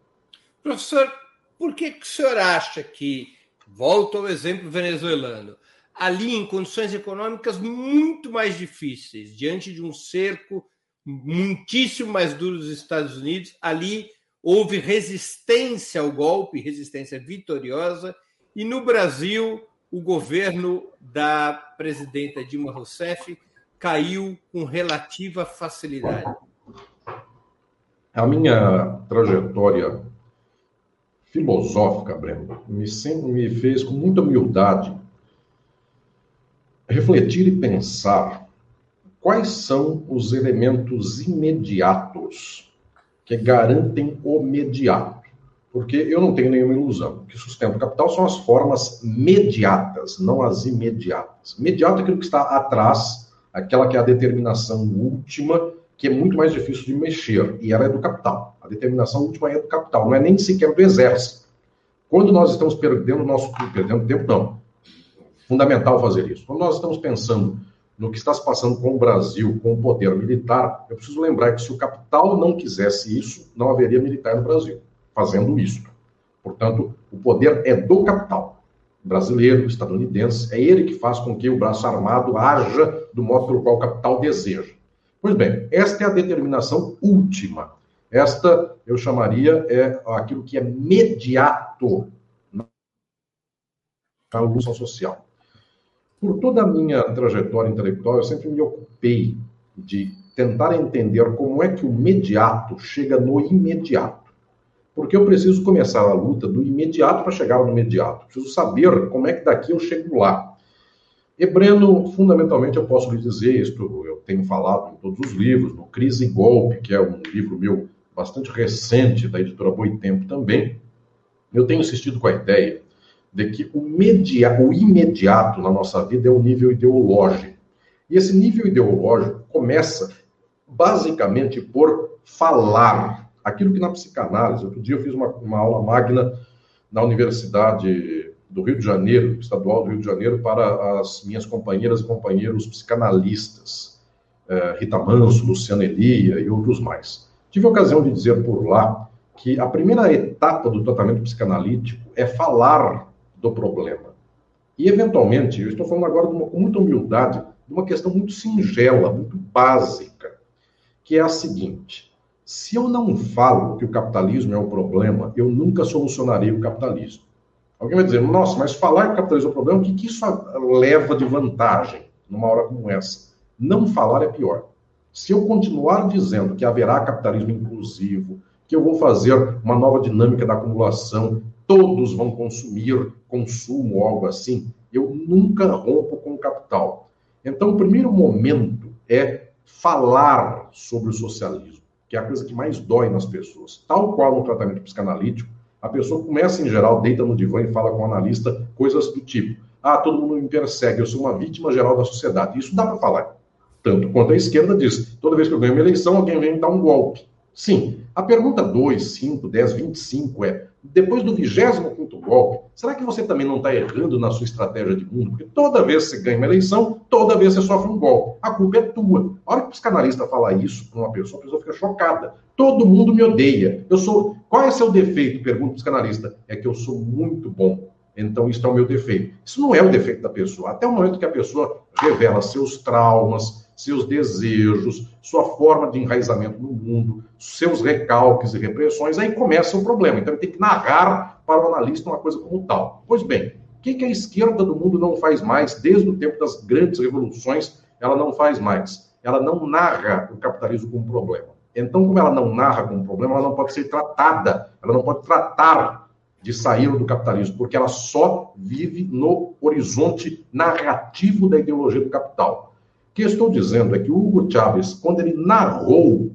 Professor, por que, que o senhor acha que, volto ao exemplo venezuelano, ali em condições econômicas muito mais difíceis, diante de um cerco muitíssimo mais duro dos Estados Unidos, ali houve resistência ao golpe, resistência vitoriosa, e no Brasil o governo da presidenta Dilma Rousseff caiu com relativa facilidade. A minha trajetória filosófica, Breno, me, sempre, me fez com muita humildade refletir e pensar quais são os elementos imediatos que garantem o imediato. Porque eu não tenho nenhuma ilusão. O que sustenta o capital são as formas mediatas, não as imediatas. Imediato é aquilo que está atrás, aquela que é a determinação última, que é muito mais difícil de mexer, e ela é do capital. A determinação última é do capital, não é nem sequer do exército. Quando nós estamos perdendo nosso perdendo tempo, não fundamental fazer isso. Quando nós estamos pensando no que está se passando com o Brasil, com o poder militar, eu preciso lembrar que se o capital não quisesse isso, não haveria militar no Brasil fazendo isso. Portanto, o poder é do capital brasileiro, estadunidense, é ele que faz com que o braço armado haja do modo pelo qual o capital deseja. Pois bem, esta é a determinação última. Esta eu chamaria é aquilo que é mediato na evolução social. Por toda a minha trajetória intelectual, eu sempre me ocupei de tentar entender como é que o imediato chega no imediato. Porque eu preciso começar a luta do imediato para chegar no imediato. Preciso saber como é que daqui eu chego lá. E Breno, fundamentalmente, eu posso lhe dizer isto, tenho falado em todos os livros, no Crise e Golpe, que é um livro meu bastante recente da editora Boitempo também, eu tenho insistido com a ideia de que o, media, o imediato na nossa vida é o nível ideológico. E esse nível ideológico começa basicamente por falar. Aquilo que na psicanálise, outro dia eu fiz uma, uma aula magna na Universidade do Rio de Janeiro, estadual do Rio de Janeiro, para as minhas companheiras e companheiros psicanalistas, Rita Manso, Luciana Elia e outros mais. Tive a ocasião de dizer por lá que a primeira etapa do tratamento psicanalítico é falar do problema. E, eventualmente, eu estou falando agora uma, com muita humildade de uma questão muito singela, muito básica, que é a seguinte: se eu não falo que o capitalismo é o problema, eu nunca solucionarei o capitalismo. Alguém vai dizer, nossa, mas falar que o capitalismo é o problema, o que, que isso leva de vantagem numa hora como essa? Não falar é pior. Se eu continuar dizendo que haverá capitalismo inclusivo, que eu vou fazer uma nova dinâmica da acumulação, todos vão consumir, consumo, algo assim, eu nunca rompo com o capital. Então, o primeiro momento é falar sobre o socialismo, que é a coisa que mais dói nas pessoas. Tal qual no tratamento psicanalítico, a pessoa começa, em geral, deita no divã e fala com o analista coisas do tipo: ah, todo mundo me persegue, eu sou uma vítima geral da sociedade. Isso dá para falar. Tanto quanto a esquerda diz: toda vez que eu ganho uma eleição, alguém vem me dar um golpe. Sim. A pergunta 2, 5, 10, 25 é: depois do 25 golpe, será que você também não está errando na sua estratégia de mundo? Porque toda vez que você ganha uma eleição, toda vez você sofre um golpe. A culpa é tua. A hora que o psicanalista fala isso para uma pessoa, a pessoa fica chocada. Todo mundo me odeia. Eu sou. Qual é seu defeito? Pergunta o psicanalista. É que eu sou muito bom. Então, isso é o meu defeito. Isso não é o defeito da pessoa. Até o momento que a pessoa revela seus traumas, seus desejos, sua forma de enraizamento no mundo, seus recalques e repressões, aí começa o problema. Então ele tem que narrar para o analista uma coisa como tal. Pois bem, o que, a esquerda do mundo não faz mais desde o tempo das grandes revoluções? Ela não faz mais. Ela não narra o capitalismo como problema. Então, como ela não narra como problema, ela não pode ser tratada, ela não pode tratar de sair do capitalismo, porque ela só vive no horizonte narrativo da ideologia do capital que estou dizendo é que o Hugo Chávez, quando ele narrou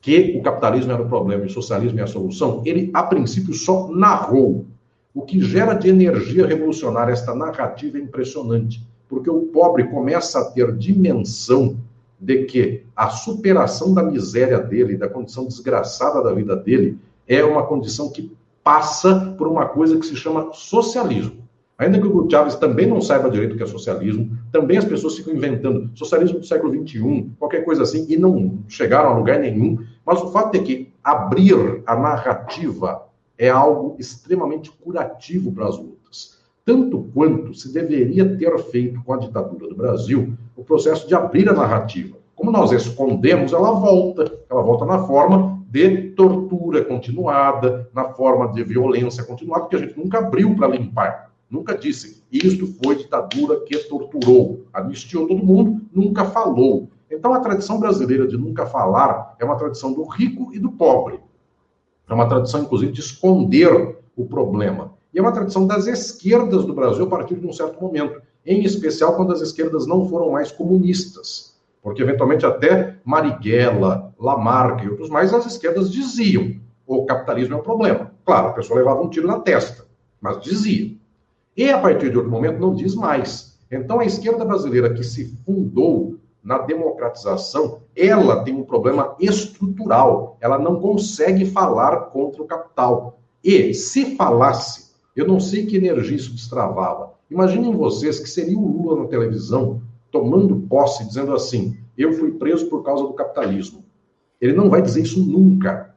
que o capitalismo era o problema e o socialismo é a solução, ele, a princípio, só narrou. O que gera de energia revolucionária esta narrativa é impressionante, porque o pobre começa a ter dimensão de que a superação da miséria dele, da condição desgraçada da vida dele, é uma condição que passa por uma coisa que se chama socialismo. Ainda que o Hugo Chávez também não saiba direito o que é socialismo, também as pessoas ficam inventando socialismo do século XXI, qualquer coisa assim, e não chegaram a lugar nenhum. Mas o fato é que abrir a narrativa é algo extremamente curativo para as lutas. Tanto quanto se deveria ter feito com a ditadura do Brasil o processo de abrir a narrativa. Como nós escondemos, ela volta. Ela volta na forma de tortura continuada, na forma de violência continuada, porque a gente nunca abriu para limpar. Nunca disse, isto foi ditadura que torturou. Anistiou todo mundo, nunca falou. Então, a tradição brasileira de nunca falar é uma tradição do rico e do pobre. É uma tradição, inclusive, de esconder o problema. E é uma tradição das esquerdas do Brasil a partir de um certo momento, em especial quando as esquerdas não foram mais comunistas. Porque, eventualmente, até Marighella, Lamarck e outros mais, as esquerdas diziam o capitalismo é o problema. Claro, a pessoa levava um tiro na testa, mas dizia. E a partir de outro momento não diz mais. Então a esquerda brasileira que se fundou na democratização, ela tem um problema estrutural. Ela não consegue falar contra o capital. E se falasse, eu não sei que energia isso destravava. Imaginem vocês que seria o Lula na televisão tomando posse, dizendo assim: eu fui preso por causa do capitalismo. Ele não vai dizer isso nunca.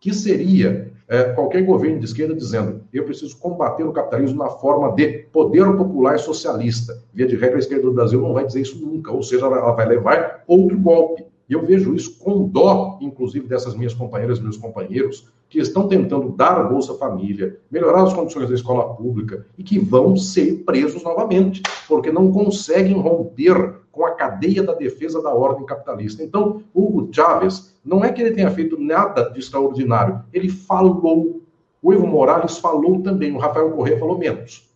Que seria é, qualquer governo de esquerda dizendo eu preciso combater o capitalismo na forma de poder popular socialista. Via de regra, a esquerda do Brasil não vai dizer isso nunca, ou seja, ela vai levar outro golpe. E eu vejo isso com dó, inclusive, dessas minhas companheiras e meus companheiros, que estão tentando dar a Bolsa Família, melhorar as condições da escola pública e que vão ser presos novamente, porque não conseguem romper com a cadeia da defesa da ordem capitalista. Então, Hugo Chávez, não é que ele tenha feito nada de extraordinário, ele falou. O Evo Morales falou também, o Rafael Corrêa falou menos.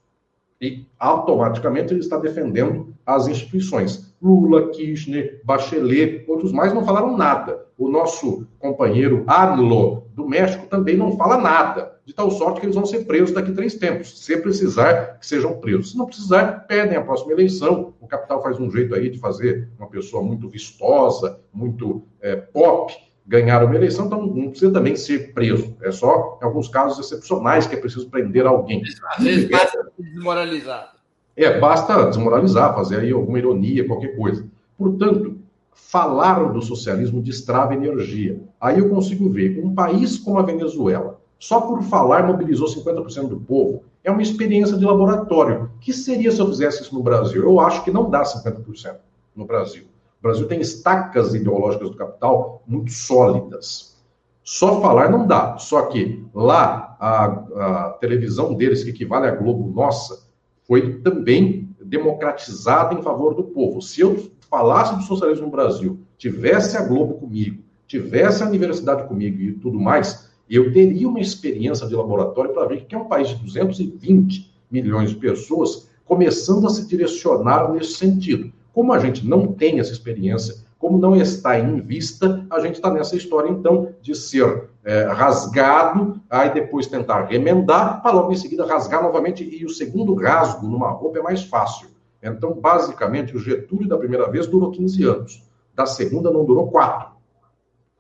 E automaticamente ele está defendendo as instituições. Lula, Kirchner, Bachelet, outros mais não falaram nada. O nosso companheiro Adlo, do México, também não fala nada, de tal sorte que eles vão ser presos daqui a três tempos, se precisar que sejam presos. Se não precisar, pedem a próxima eleição. O capital faz um jeito aí de fazer uma pessoa muito vistosa, muito é, pop, ganhar uma eleição, então não precisa também ser preso. É só em alguns casos excepcionais que é preciso prender alguém. Às vezes basta desmoralizar. É, basta desmoralizar, fazer aí alguma ironia, qualquer coisa. Portanto, falar do socialismo destrava energia. Aí eu consigo ver um país como a Venezuela, só por falar mobilizou 50% do povo. É uma experiência de laboratório. que seria se eu fizesse isso no Brasil? Eu acho que não dá 50% no Brasil. O Brasil tem estacas ideológicas do capital muito sólidas. Só falar não dá. Só que lá a, a televisão deles, que equivale à Globo Nossa, foi também democratizada em favor do povo. Se eu falasse do socialismo no Brasil, tivesse a Globo comigo, tivesse a universidade comigo e tudo mais, eu teria uma experiência de laboratório para ver que é um país de 220 milhões de pessoas começando a se direcionar nesse sentido. Como a gente não tem essa experiência, como não está em vista, a gente está nessa história, então, de ser é, rasgado, aí depois tentar remendar, para logo em seguida rasgar novamente, e o segundo rasgo numa roupa é mais fácil. Então, basicamente, o Getúlio da primeira vez durou 15 anos, da segunda não durou 4,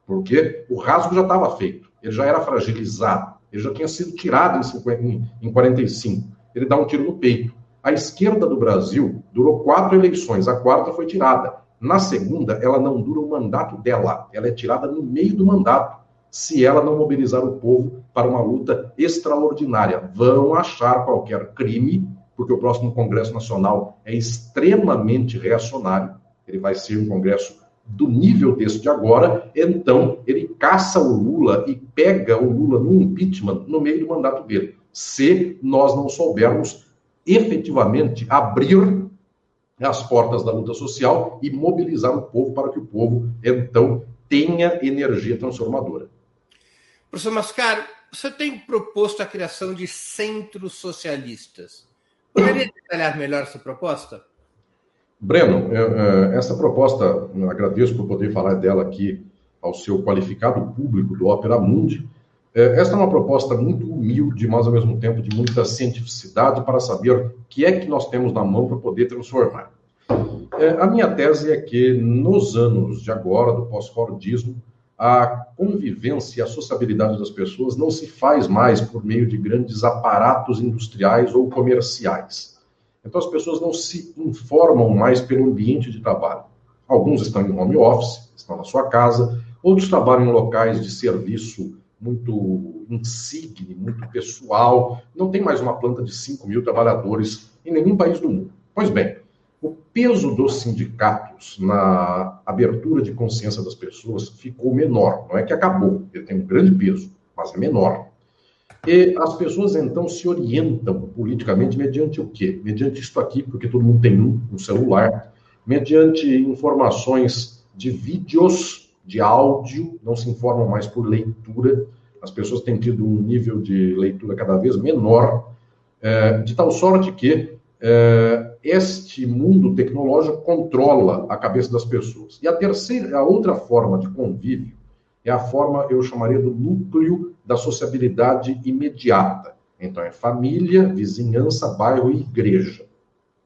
porque o rasgo já estava feito, ele já era fragilizado, ele já tinha sido tirado em, 50, em, em 45, ele dá um tiro no peito. A esquerda do Brasil durou quatro eleições, a quarta foi tirada. Na segunda, ela não dura o mandato dela, ela é tirada no meio do mandato, se ela não mobilizar o povo para uma luta extraordinária. Vão achar qualquer crime, porque o próximo Congresso Nacional é extremamente reacionário, ele vai ser um Congresso do nível desse de agora, então ele caça o Lula e pega o Lula no impeachment no meio do mandato dele. Se nós não soubermos efetivamente abrir as portas da luta social e mobilizar o povo para que o povo, então, tenha energia transformadora. Professor Mascaro, você tem proposto a criação de centros socialistas. Poderia detalhar melhor essa proposta? Breno, é, é, essa proposta, agradeço por poder falar dela aqui ao seu qualificado público do Opera Mundi, é, esta é uma proposta muito humilde, mas ao mesmo tempo de muita cientificidade para saber o que é que nós temos na mão para poder transformar. A minha tese é que nos anos de agora, do pós-fordismo, a convivência e a sociabilidade das pessoas não se faz mais por meio de grandes aparatos industriais ou comerciais. Então as pessoas não se informam mais pelo ambiente de trabalho. Alguns estão em home office, estão na sua casa, outros trabalham em locais de serviço muito insigne, muito pessoal. Não tem mais uma planta de 5 mil trabalhadores em nenhum país do mundo. Pois bem, o peso dos sindicatos na abertura de consciência das pessoas ficou menor. Não é que acabou, ele tem um grande peso, mas é menor. E as pessoas então se orientam politicamente mediante o quê? Mediante isto aqui, porque todo mundo tem um, um celular, mediante informações de vídeos de áudio, não se informam mais por leitura. As pessoas têm tido um nível de leitura cada vez menor, é, de tal sorte que é, este mundo tecnológico controla a cabeça das pessoas. E a terceira, a outra forma de convívio é a forma, eu chamaria do núcleo da sociabilidade imediata. Então, é família, vizinhança, bairro e igreja,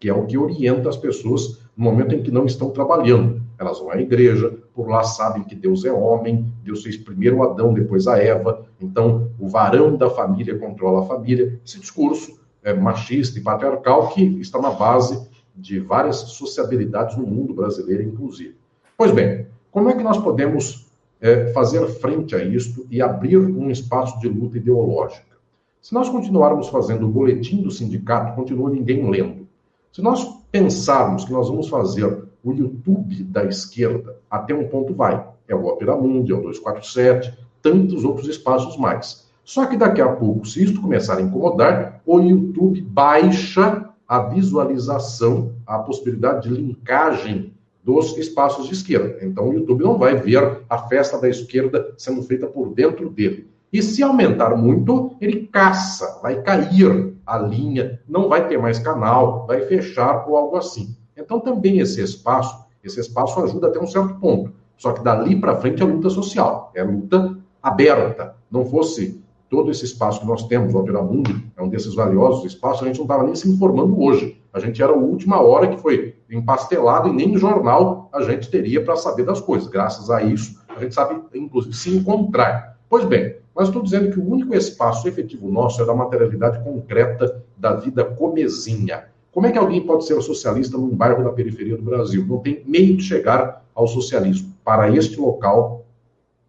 que é o que orienta as pessoas no momento em que não estão trabalhando. Elas vão à igreja, por lá sabem que Deus é homem, Deus fez primeiro Adão, depois a Eva, então o varão da família controla a família. Esse discurso é, machista e patriarcal que está na base de várias sociabilidades no mundo brasileiro, inclusive. Pois bem, como é que nós podemos é, fazer frente a isto e abrir um espaço de luta ideológica? Se nós continuarmos fazendo o boletim do sindicato, continua ninguém lendo. Se nós pensarmos que nós vamos fazer o YouTube da esquerda, até um ponto vai. É o Opera Mundi, é o 247, tantos outros espaços mais. Só que daqui a pouco, se isso começar a incomodar, o YouTube baixa a visualização, a possibilidade de linkagem dos espaços de esquerda. Então o YouTube não vai ver a festa da esquerda sendo feita por dentro dele. E se aumentar muito, ele caça, vai cair a linha, não vai ter mais canal, vai fechar ou algo assim. Então, também esse espaço, esse espaço ajuda até um certo ponto. Só que dali para frente é luta social, é luta aberta. Não fosse todo esse espaço que nós temos, o Alteramundo é um desses valiosos espaços, a gente não estava nem se informando hoje. A gente era a última hora que foi empastelado e nem jornal a gente teria para saber das coisas. Graças a isso, a gente sabe, inclusive, se encontrar. Pois bem, mas estou dizendo que o único espaço efetivo nosso é da materialidade concreta da vida comezinha. Como é que alguém pode ser socialista num bairro da periferia do Brasil? Não tem meio de chegar ao socialismo. Para este local,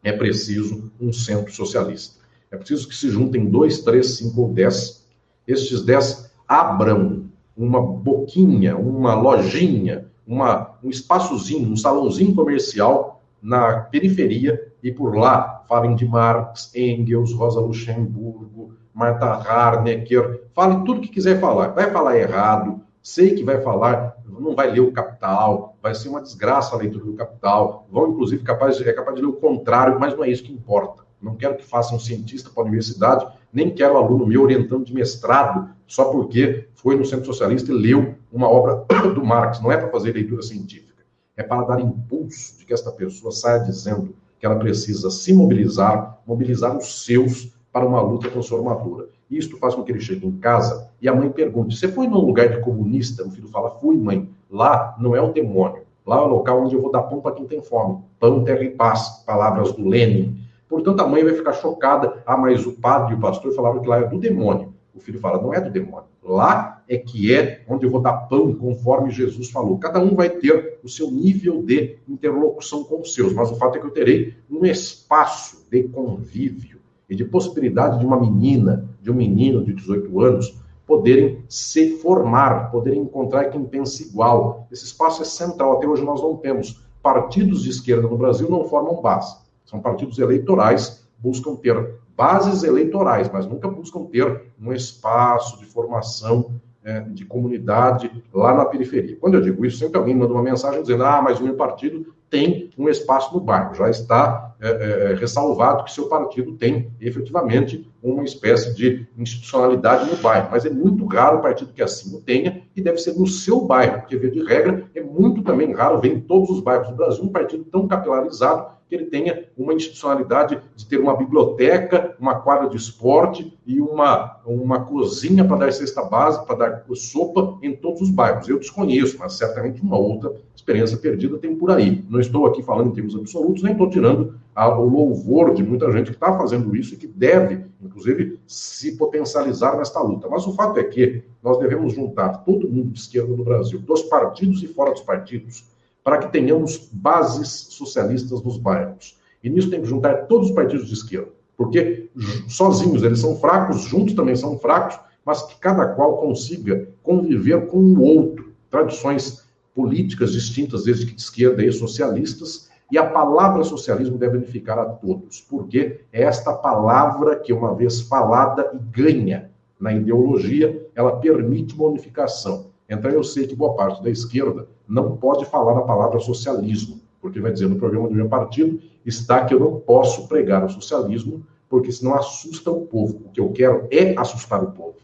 é preciso um centro socialista. É preciso que se juntem dois, três, cinco ou dez. Estes dez abram uma boquinha, uma lojinha, uma, um espaçozinho, um salãozinho comercial na periferia e por lá falem de Marx, Engels, Rosa Luxemburgo, Marta Harnecker, fale tudo que quiser falar. Vai falar errado, sei que vai falar, não vai ler o Capital, vai ser uma desgraça a leitura do Capital, vão inclusive capaz, é capaz de ler o contrário, mas não é isso que importa. Não quero que faça um cientista para a universidade, nem quero aluno meu orientando de mestrado só porque foi no Centro Socialista e leu uma obra do Marx. Não é para fazer leitura científica, é para dar impulso de que esta pessoa saia dizendo que ela precisa se mobilizar, mobilizar os seus para uma luta transformadora. Isto faz com que ele chegue em casa e a mãe pergunte: Você foi num lugar de comunista? O filho fala: Fui, mãe. Lá não é o demônio. Lá é o local onde eu vou dar pão para quem tem fome. Pão, terra e paz. Palavras do Lenin. Portanto, a mãe vai ficar chocada. Ah, mas o padre e o pastor falaram que lá é do demônio. O filho fala: Não é do demônio. Lá é que é onde eu vou dar pão, conforme Jesus falou. Cada um vai ter o seu nível de interlocução com os seus, mas o fato é que eu terei um espaço de convívio e de possibilidade de uma menina, de um menino de 18 anos, poderem se formar, poderem encontrar quem pensa igual. Esse espaço é central. Até hoje nós não temos. Partidos de esquerda no Brasil não formam base. São partidos eleitorais, buscam ter bases eleitorais, mas nunca buscam ter um espaço de formação é, de comunidade lá na periferia. Quando eu digo isso, sempre alguém manda uma mensagem dizendo: ah, mas o meu partido tem um espaço no bairro. Já está é, é, é, ressalvado que seu partido tem efetivamente uma espécie de institucionalidade no bairro. Mas é muito raro o partido que assim o tenha e deve ser no seu bairro, porque, via de regra, é muito também raro ver em todos os bairros do Brasil um partido tão capilarizado que ele tenha uma institucionalidade de ter uma biblioteca, uma quadra de esporte e uma, uma cozinha para dar cesta base, para dar sopa em todos os bairros. Eu desconheço, mas certamente uma outra experiência perdida tem por aí. Não estou aqui falando em termos absolutos, nem estou tirando o louvor de muita gente que está fazendo isso e que deve, inclusive, se potencializar nesta luta. Mas o fato é que nós devemos juntar todo mundo de esquerda no Brasil, dos partidos e fora dos partidos, para que tenhamos bases socialistas nos bairros. E nisso tem que juntar todos os partidos de esquerda, porque sozinhos eles são fracos, juntos também são fracos, mas que cada qual consiga conviver com o outro. Tradições políticas distintas, desde que de esquerda e socialistas, e a palavra socialismo deve unificar a todos, porque é esta palavra que, uma vez falada e ganha na ideologia, ela permite uma unificação. Então, eu sei que boa parte da esquerda não pode falar a palavra socialismo, porque vai dizer no programa do meu partido está que eu não posso pregar o socialismo, porque senão assusta o povo. O que eu quero é assustar o povo.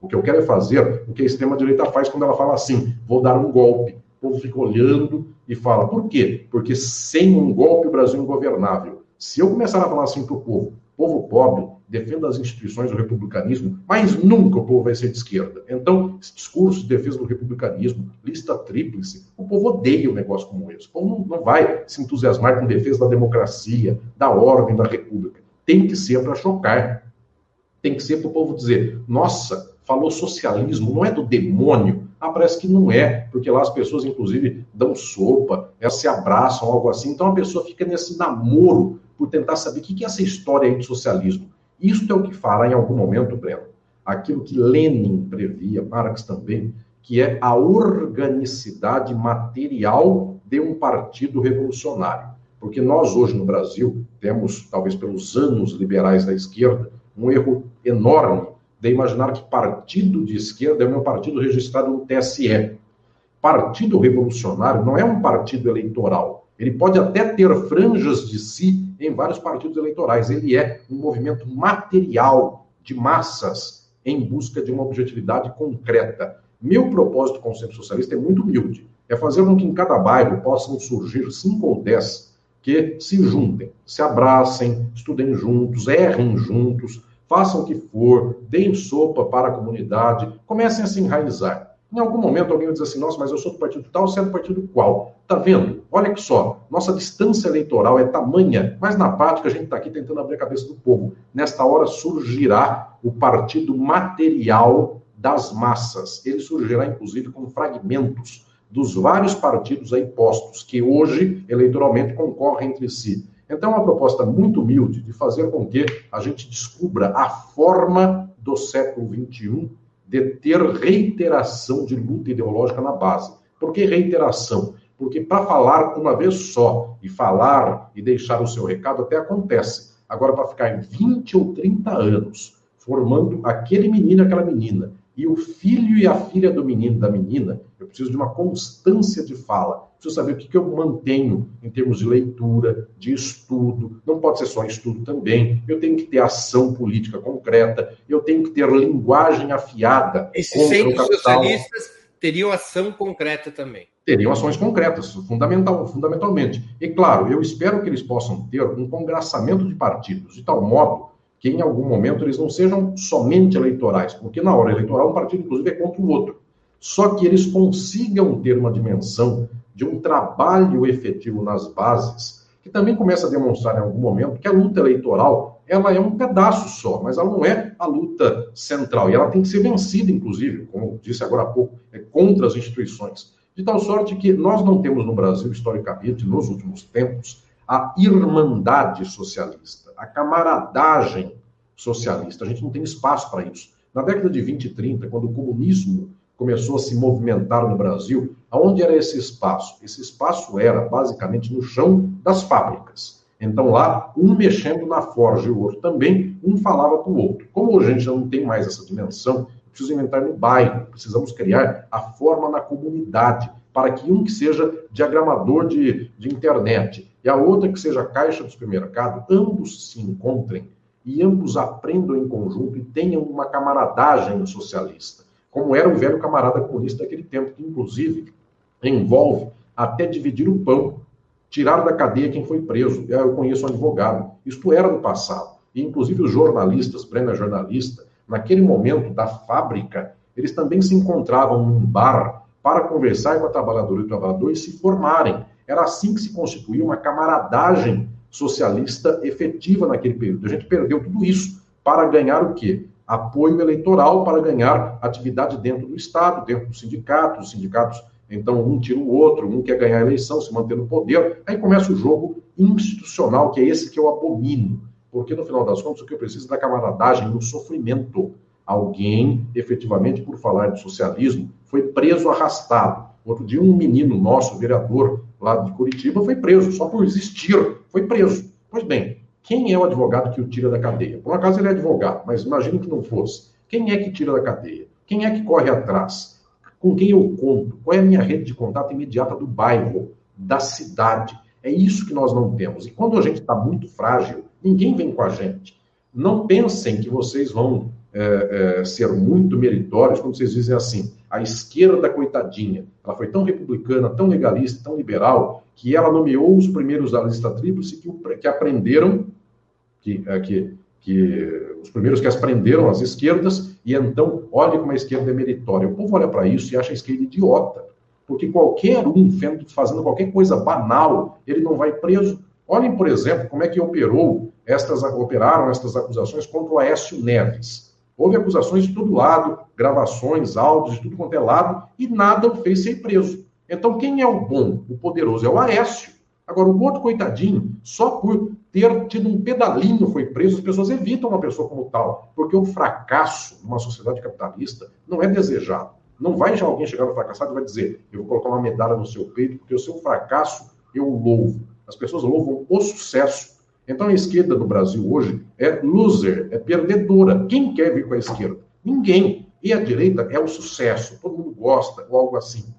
O que eu quero é fazer o que a extrema-direita faz quando ela fala assim: vou dar um golpe. O povo fica olhando e fala: por quê? Porque sem um golpe o Brasil é ingovernável. Se eu começar a falar assim para o povo, povo pobre, defenda as instituições do republicanismo, mas nunca o povo vai ser de esquerda. Então, esse discurso de defesa do republicanismo, lista tríplice, o povo odeia um negócio como esse. O povo não, não vai se entusiasmar com defesa da democracia, da ordem, da república. Tem que ser para chocar. Tem que ser para o povo dizer: nossa, falou socialismo, não é do demônio. Ah, parece que não é, porque lá as pessoas, inclusive, dão sopa, elas se abraçam, algo assim. Então a pessoa fica nesse namoro por tentar saber o que é essa história aí de socialismo. Isto é o que fará em algum momento, Breno, aquilo que Lenin previa, Marx também, que é a organicidade material de um partido revolucionário. Porque nós hoje no Brasil temos, talvez pelos anos liberais da esquerda, um erro enorme de imaginar que partido de esquerda é um partido registrado no TSE. Partido revolucionário não é um partido eleitoral. Ele pode até ter franjas de si em vários partidos eleitorais. Ele é um movimento material de massas em busca de uma objetividade concreta. Meu propósito com o Centro Socialista é muito humilde. É fazer com que em cada bairro possam surgir cinco ou dez que se juntem, se abracem, estudem juntos, errem juntos, façam o que for, deem sopa para a comunidade, comecem a se enraizar. Em algum momento alguém vai dizer assim, nossa, mas eu sou do partido tal, você é do partido qual? Tá vendo? Olha que só, nossa distância eleitoral é tamanha, mas na prática a gente está aqui tentando abrir a cabeça do povo. Nesta hora surgirá o partido material das massas. Ele surgirá, inclusive, com fragmentos dos vários partidos aí postos, que hoje, eleitoralmente, concorrem entre si. Então, é uma proposta muito humilde de fazer com que a gente descubra a forma do século XXI de ter reiteração de luta ideológica na base. Por que reiteração? Porque para falar uma vez só e falar e deixar o seu recado até acontece. Agora, para ficar 20 ou 30 anos formando aquele menino, aquela menina, e o filho e a filha do menino, da menina, eu preciso de uma constância de fala. Preciso saber o que, que eu mantenho em termos de leitura, de estudo. Não pode ser só estudo também. Eu tenho que ter ação política concreta. Eu tenho que ter linguagem afiada. Esses centros socialistas teriam ação concreta também. Teriam ações concretas, fundamental, fundamentalmente. E claro, eu espero que eles possam ter um congraçamento de partidos, de tal modo que em algum momento eles não sejam somente eleitorais, porque na hora eleitoral um partido, inclusive, é contra o outro. Só que eles consigam ter uma dimensão de um trabalho efetivo nas bases, que também começa a demonstrar em algum momento que a luta eleitoral ela é um pedaço só, mas ela não é a luta central. E ela tem que ser vencida, inclusive, como disse agora há pouco, é contra as instituições. De tal sorte que nós não temos no Brasil, historicamente, nos últimos tempos, a irmandade socialista, a camaradagem socialista. A gente não tem espaço para isso. Na década de 20 e 30, quando o comunismo começou a se movimentar no Brasil, aonde era esse espaço? Esse espaço era basicamente no chão das fábricas. Então lá, um mexendo na forja e o outro também, um falava para o outro. Como a gente já não tem mais essa dimensão, precisa inventar no bairro, precisamos criar a forma na comunidade, para que um que seja diagramador de, de internet e a outra que seja caixa do supermercado, ambos se encontrem e ambos aprendam em conjunto e tenham uma camaradagem socialista, como era o velho camarada comunista daquele tempo, que inclusive envolve até dividir o pão, tirar da cadeia quem foi preso. Eu conheço um advogado. Isto era no passado. E inclusive os jornalistas, Breno é jornalista, naquele momento da fábrica, eles também se encontravam num bar para conversar com a trabalhadora e o trabalhador e se formarem. Era assim que se constituía uma camaradagem socialista efetiva naquele período. A gente perdeu tudo isso para ganhar o quê? Apoio eleitoral, para ganhar atividade dentro do Estado, dentro do sindicato, os sindicatos, então um tira o outro, um quer ganhar a eleição, se manter no poder, aí começa o jogo institucional, que é esse que eu abomino, porque no final das contas o que eu preciso é da camaradagem, do sofrimento. Alguém, efetivamente, por falar de socialismo, foi preso, arrastado. Outro dia, um menino nosso, vereador lá de Curitiba, foi preso, só por existir, foi preso. Pois bem, quem é o advogado que o tira da cadeia? Por acaso ele é advogado, mas imagine que não fosse. Quem é que tira da cadeia? Quem é que corre atrás? Com quem eu conto? Qual é a minha rede de contato imediata do bairro, da cidade? É isso que nós não temos. E quando a gente está muito frágil, ninguém vem com a gente. Não pensem que vocês vão é, é, ser muito meritórios quando vocês dizem assim, a esquerda coitadinha, ela foi tão republicana, tão legalista, tão liberal, que ela nomeou os primeiros da lista tríplice que, que aprenderam, que, é, que, que os primeiros que as as esquerdas, e então, olha como a esquerda é meritória. O povo olha para isso e acha a esquerda idiota, porque qualquer um fazendo qualquer coisa banal, ele não vai preso. Olhem, por exemplo, como é que operou estas, operaram estas acusações contra o Aécio Neves Houve acusações de todo lado, gravações, áudios, de tudo quanto é lado, e nada o fez ser preso. Então, quem é o bom, o poderoso? É o Aécio. Agora, o outro coitadinho, só por ter tido um pedalinho foi preso, as pessoas evitam uma pessoa como tal, porque o fracasso numa sociedade capitalista não é desejado. Não vai já alguém chegar no fracassado e vai dizer, eu vou colocar uma medalha no seu peito, porque o seu fracasso eu louvo. As pessoas louvam o sucesso então a esquerda no Brasil hoje é loser, é perdedora. Quem quer vir com a esquerda? Ninguém. E a direita é o sucesso, todo mundo gosta, ou algo assim.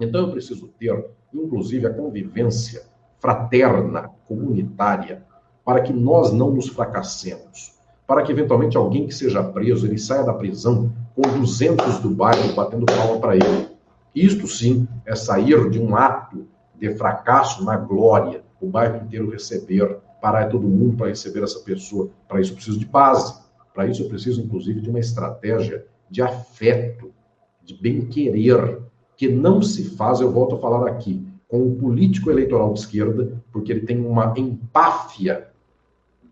Então eu preciso ter, inclusive, a convivência fraterna, comunitária, para que nós não nos fracassemos. para que eventualmente alguém que seja preso, ele saia da prisão com 200 do bairro batendo palma para ele. Isto sim é sair de um ato de fracasso na glória, o bairro inteiro receber, parar todo mundo para receber essa pessoa. Para isso eu preciso de base, para isso eu preciso inclusive de uma estratégia de afeto, de bem-querer, que não se faz, eu volto a falar aqui, com o político eleitoral de esquerda, porque ele tem uma empáfia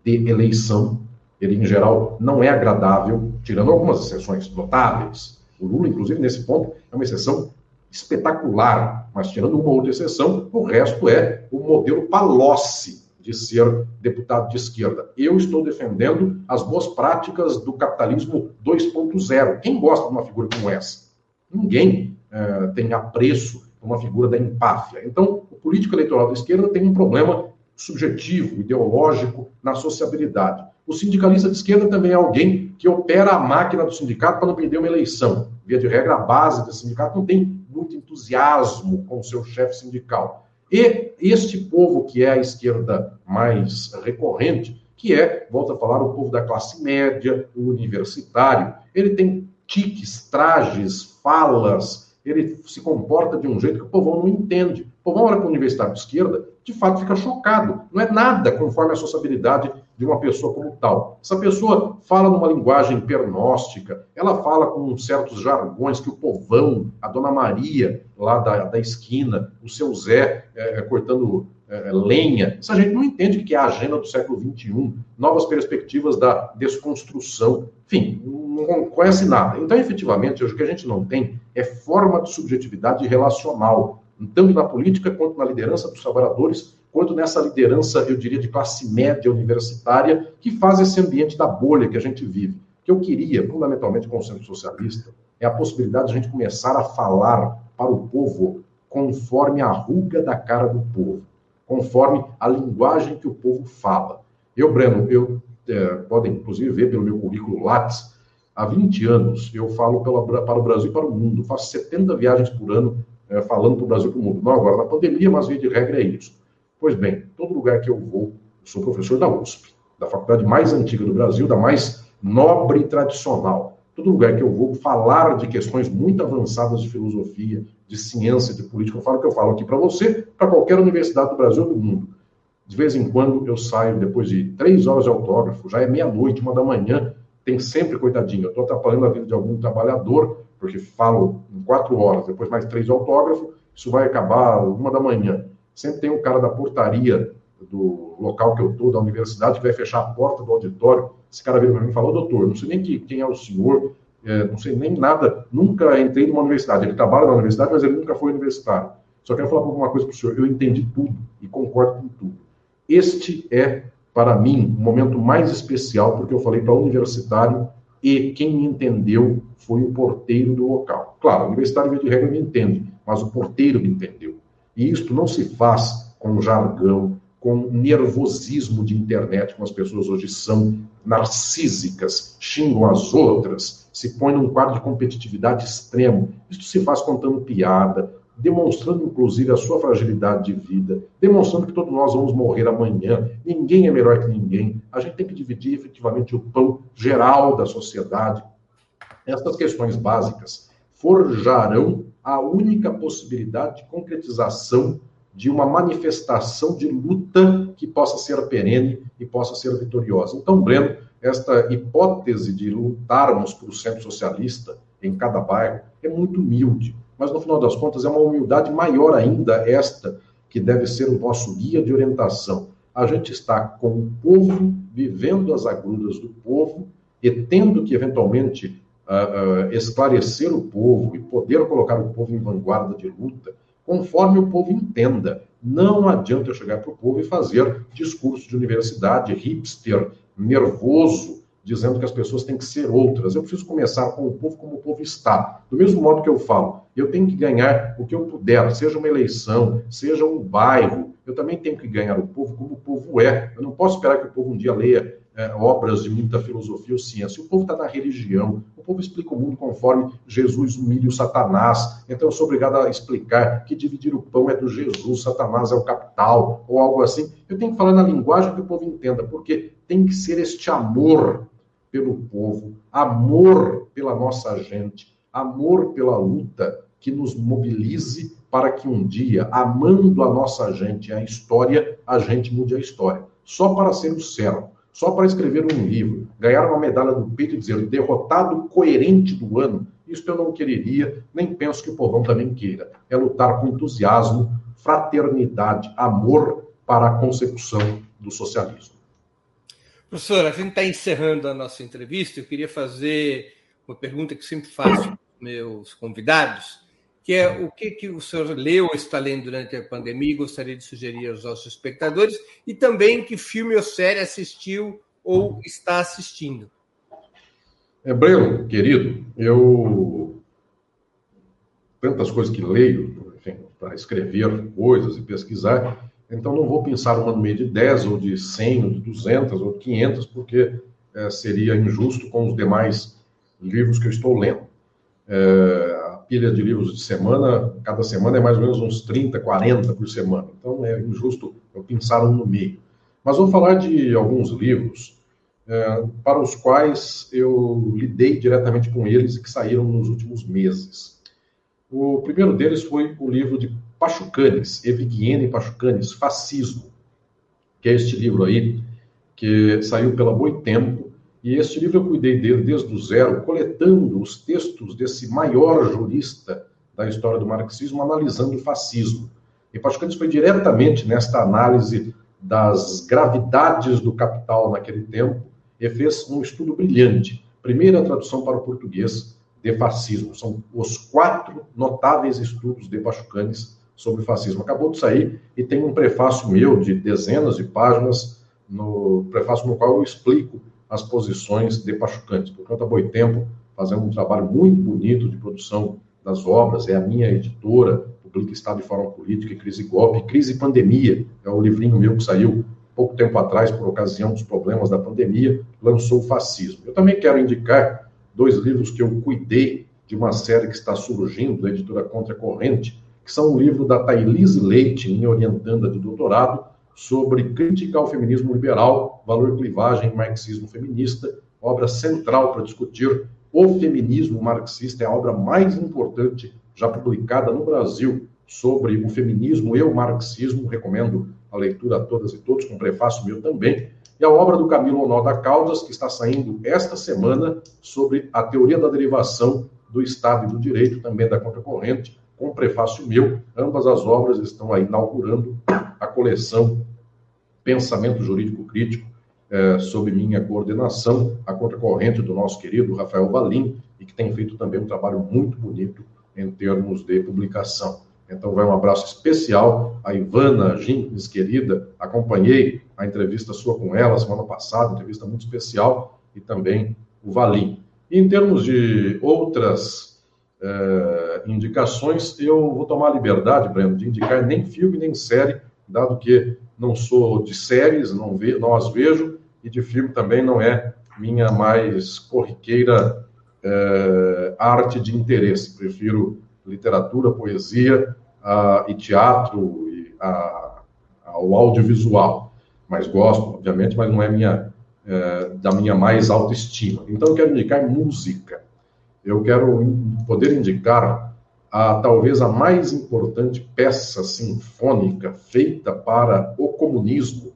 de eleição, ele em geral não é agradável, tirando algumas exceções notáveis. O Lula, inclusive, nesse ponto, é uma exceção espetacular, mas tirando uma outra exceção, o resto é o modelo Palocci de ser deputado de esquerda. Eu estou defendendo as boas práticas do capitalismo 2.0. Quem gosta de uma figura como essa? Ninguém é, tem apreço por uma figura da empáfia. Então, o político eleitoral da esquerda tem um problema subjetivo, ideológico, na sociabilidade. O sindicalista de esquerda também é alguém que opera a máquina do sindicato para não perder uma eleição. Via de regra, a base do sindicato não tem muito entusiasmo com o seu chefe sindical. E este povo que é a esquerda mais recorrente, que é, volto a falar, o povo da classe média, o universitário, ele tem tiques, trajes, falas, ele se comporta de um jeito que o povão não entende. O povão olha para o universitário de esquerda, de fato fica chocado. Não é nada conforme a sociabilidade de uma pessoa como tal. Essa pessoa fala numa linguagem pernóstica, ela fala com certos jargões que o povão, a dona Maria lá da, da esquina, o seu Zé é, é cortando é, lenha. Essa gente não entende o que é a agenda do século XXI, novas perspectivas da desconstrução. Enfim, não conhece nada. Então, efetivamente, o que a gente não tem é forma de subjetividade relacional, tanto na política quanto na liderança dos trabalhadores, quanto nessa liderança, eu diria, de classe média universitária, que faz esse ambiente da bolha que a gente vive. O que eu queria, fundamentalmente, com o Centro Socialista, é a possibilidade de a gente começar a falar para o povo conforme a ruga da cara do povo conforme a linguagem que o povo fala. Eu, Breno, eu é, podem inclusive ver pelo meu currículo Lattes, há 20 anos eu falo pela, para o Brasil e para o mundo, faço 70 viagens por ano é, falando para o Brasil e para o mundo. Não agora na pandemia, mas via de regra é isso. Pois bem, todo lugar que eu vou, eu sou professor da USP, da faculdade mais antiga do Brasil, da mais nobre e tradicional. Todo lugar que eu vou falar de questões muito avançadas de filosofia, de ciência, de política, eu falo o que eu falo aqui para você, para qualquer universidade do Brasil ou do mundo. De vez em quando eu saio, depois de três horas de autógrafo, já é meia-noite, uma da manhã, tem sempre, coitadinho, eu estou atrapalhando a vida de algum trabalhador, porque falo em quatro horas, depois mais três autógrafos, isso vai acabar uma da manhã. Sempre tem um cara da portaria do local que eu estou, da universidade, que vai fechar a porta do auditório. Esse cara veio para mim e falou, doutor, não sei nem quem é o senhor, é, não sei nem nada, nunca entrei numa universidade. Ele trabalha na universidade, mas ele nunca foi universitário. Só quero falar uma coisa para o senhor. Eu entendi tudo e concordo com tudo. Este é, para mim, o momento mais especial, porque eu falei para o universitário e quem me entendeu foi o porteiro do local. Claro, o universitário, de regra, me entende, mas o porteiro me entendeu. E isto não se faz com jargão, com nervosismo de internet, como as pessoas hoje são, narcísicas, xingam as outras, se põe num quadro de competitividade extremo. Isso se faz contando piada, demonstrando inclusive a sua fragilidade de vida, demonstrando que todos nós vamos morrer amanhã, ninguém é melhor que ninguém. A gente tem que dividir efetivamente o pão geral da sociedade. Essas questões básicas forjarão a única possibilidade de concretização de uma manifestação de luta que possa ser perene e possa ser vitoriosa. Então, Breno, esta hipótese de lutarmos para o centro socialista em cada bairro é muito humilde, mas no final das contas é uma humildade maior ainda esta que deve ser o nosso guia de orientação. A gente está com o povo, vivendo as agruras do povo e tendo que eventualmente uh, esclarecer o povo e poder colocar o povo em vanguarda de luta conforme o povo entenda. Não adianta eu chegar para o povo e fazer discurso de universidade hipster, nervoso, dizendo que as pessoas têm que ser outras. Eu preciso começar com o povo como o povo está. Do mesmo modo que eu falo, eu tenho que ganhar o que eu puder, seja uma eleição, seja um bairro, eu também tenho que ganhar o povo como o povo é. Eu não posso esperar que o povo um dia leia é, obras de muita filosofia ou ciência. O povo está na religião, o povo explica o mundo conforme Jesus humilha o Satanás. Então eu sou obrigado a explicar que dividir o pão é do Jesus, Satanás é o capital, ou algo assim. Eu tenho que falar na linguagem que o povo entenda, porque tem que ser este amor pelo povo, amor pela nossa gente, amor pela luta que nos mobilize para que um dia, amando a nossa gente a história, a gente mude a história. Só para ser o servo, só para escrever um livro, ganhar uma medalha do peito e dizer derrotado coerente do ano, isso eu não quereria, nem penso que o povão também queira. É lutar com entusiasmo, fraternidade, amor para a consecução do socialismo. Professor, a gente está encerrando a nossa entrevista. Eu queria fazer uma pergunta que sempre faço meus convidados, que é o que, que o senhor leu ou está lendo durante a pandemia e gostaria de sugerir aos nossos espectadores, e também que filme ou série assistiu ou está assistindo. É, Breno, querido, eu. Tantas coisas que leio, enfim, para escrever coisas e pesquisar, então não vou pensar uma no meio de 10, ou de 100, ou de 200, ou de 500, porque é, seria injusto com os demais livros que eu estou lendo. É, pilha de livros de semana, cada semana é mais ou menos uns 30, 40 por semana. Então é injusto eu pensar um no meio. Mas vou falar de alguns livros é, para os quais eu lidei diretamente com eles e que saíram nos últimos meses. O primeiro deles foi o livro de Pachucanes, Evguiene Pachucanes, Fascismo, que é este livro aí, que saiu pela Boitempo, e este livro eu cuidei dele desde o zero, coletando os textos desse maior jurista da história do marxismo, analisando o fascismo. E Pachucanes foi diretamente nesta análise das gravidades do capital naquele tempo e fez um estudo brilhante. Primeira tradução para o português de fascismo. São os quatro notáveis estudos de Pachucanes sobre fascismo. Acabou de sair e tem um prefácio meu de dezenas de páginas, no prefácio no qual eu explico as posições de Pachucanes. Portanto, a Boitempo fazendo um trabalho muito bonito de produção das obras, é a minha editora, publica Estado e Forma Política e Crise e Golpe, Crise e Pandemia, é o livrinho meu que saiu pouco tempo atrás, por ocasião dos problemas da pandemia, lançou o Fascismo. Eu também quero indicar dois livros que eu cuidei de uma série que está surgindo, da editora Contra Corrente, que são um livro da Thailise Leite, minha orientanda de doutorado, sobre crítica ao feminismo liberal, valor clivagem marxismo feminista, obra central para discutir o feminismo marxista, é a obra mais importante já publicada no Brasil sobre o feminismo e o marxismo, recomendo a leitura a todas e todos, com prefácio meu também, e a obra do Camilo Onoda Caldas, que está saindo esta semana, sobre a teoria da derivação do Estado e do Direito, também da Contracorrente, com prefácio meu. Ambas as obras estão aí inaugurando a coleção Pensamento Jurídico Crítico, é, sob minha coordenação, a contracorrente do nosso querido Rafael Valim, e que tem feito também um trabalho muito bonito em termos de publicação. Então, vai um abraço especial à Ivana Jenkins, querida. Acompanhei a entrevista sua com ela semana passada, entrevista muito especial, e também o Valim. E em termos de outras eh, indicações, eu vou tomar a liberdade, Breno, de indicar nem filme nem série, dado que não sou de séries, não, ve, não as vejo, e de filme também não é minha mais corriqueira eh, arte de interesse. Prefiro literatura, poesia uh, e teatro e uh, ao audiovisual. Mas gosto, obviamente, mas não é minha, uh, da minha mais alta estima. Então, eu quero indicar música. Eu quero poder indicar a talvez a mais importante peça sinfônica feita para o comunismo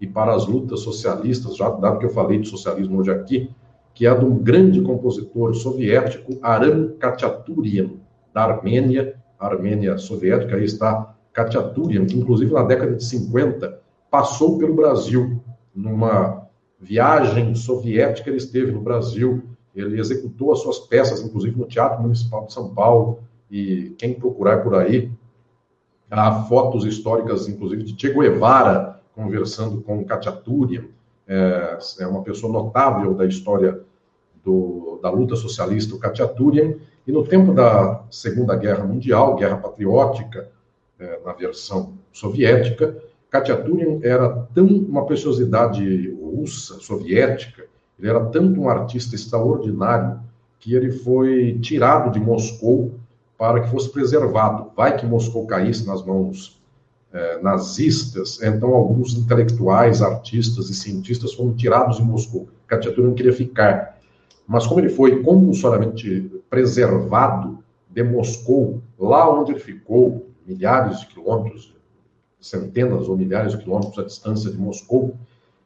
e para as lutas socialistas, já dado que eu falei de socialismo hoje aqui, que é a de um grande compositor soviético, Aram Khachaturian, da Armênia, Armênia soviética, aí está Khachaturian, que inclusive na década de 50 passou pelo Brasil. Numa viagem soviética, ele esteve no Brasil, ele executou as suas peças, inclusive no Teatro Municipal de São Paulo, e quem procurar por aí, há fotos históricas, inclusive, de Che Guevara conversando com Khachaturian, é, é uma pessoa notável da história do, da luta socialista, o Khachaturian, e no tempo da Segunda Guerra Mundial, Guerra Patriótica, é, na versão soviética, Khachaturian era tão uma preciosidade russa, soviética, ele era tanto um artista extraordinário que ele foi tirado de Moscou para que fosse preservado. Vai que Moscou caísse nas mãos é, nazistas, então alguns intelectuais, artistas e cientistas foram tirados em Moscou. Khatiaturi não queria ficar. Mas como ele foi compulsoriamente preservado de Moscou, lá onde ele ficou, milhares de quilômetros, centenas ou milhares de quilômetros à distância de Moscou,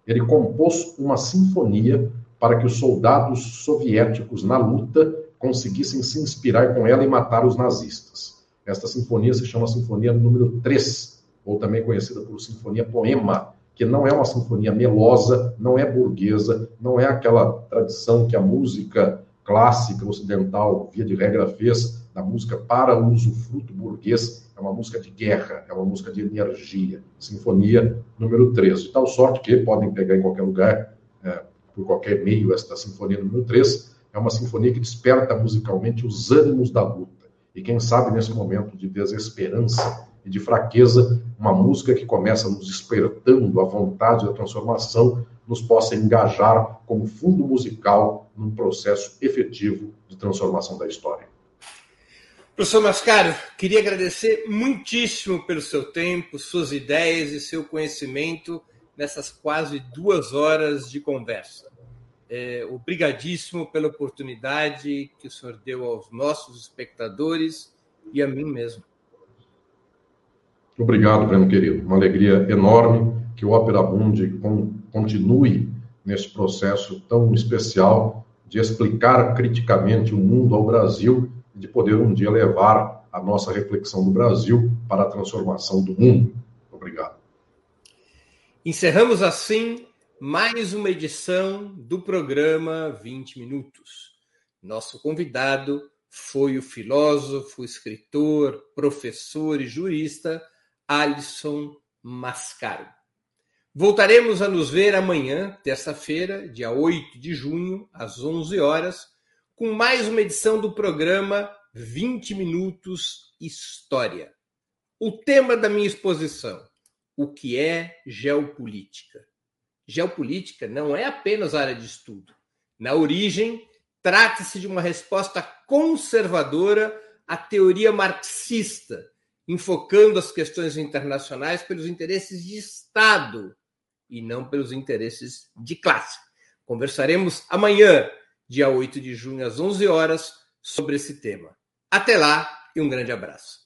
ele compôs uma sinfonia para que os soldados soviéticos na luta conseguissem se inspirar com ela e matar os nazistas. Esta sinfonia se chama Sinfonia número 3, ou também conhecida por Sinfonia Poema, que não é uma sinfonia melosa, não é burguesa, não é aquela tradição que a música clássica ocidental, via de regra, fez, da música para o usufruto burguês, é uma música de guerra, é uma música de energia. Sinfonia número 3. De tal sorte que podem pegar em qualquer lugar, é, por qualquer meio, esta sinfonia número 3. É uma sinfonia que desperta musicalmente os ânimos da luta. E quem sabe, nesse momento de desesperança e de fraqueza, uma música que começa nos despertando a vontade da transformação, nos possa engajar como fundo musical num processo efetivo de transformação da história. Professor Mascaro, queria agradecer muitíssimo pelo seu tempo, suas ideias e seu conhecimento nessas quase duas horas de conversa. É, obrigadíssimo pela oportunidade que o senhor deu aos nossos espectadores e a mim mesmo. Obrigado, Breno querido. Uma alegria enorme que o Opera Mundi continue nesse processo tão especial de explicar criticamente o mundo ao Brasil de poder um dia levar a nossa reflexão do Brasil para a transformação do mundo. Obrigado. Encerramos assim mais uma edição do programa 20 Minutos. Nosso convidado foi o filósofo, escritor, professor e jurista Alisson Mascaro. Voltaremos a nos ver amanhã, terça-feira, dia 8 de junho, às 11 horas com mais uma edição do programa 20 Minutos História. O tema da minha exposição: o que é geopolítica? Geopolítica não é apenas área de estudo. Na origem, trata-se de uma resposta conservadora à teoria marxista, enfocando as questões internacionais pelos interesses de Estado e não pelos interesses de classe. Conversaremos amanhã dia 8 de junho, às 11 horas, sobre esse tema. Até lá e um grande abraço.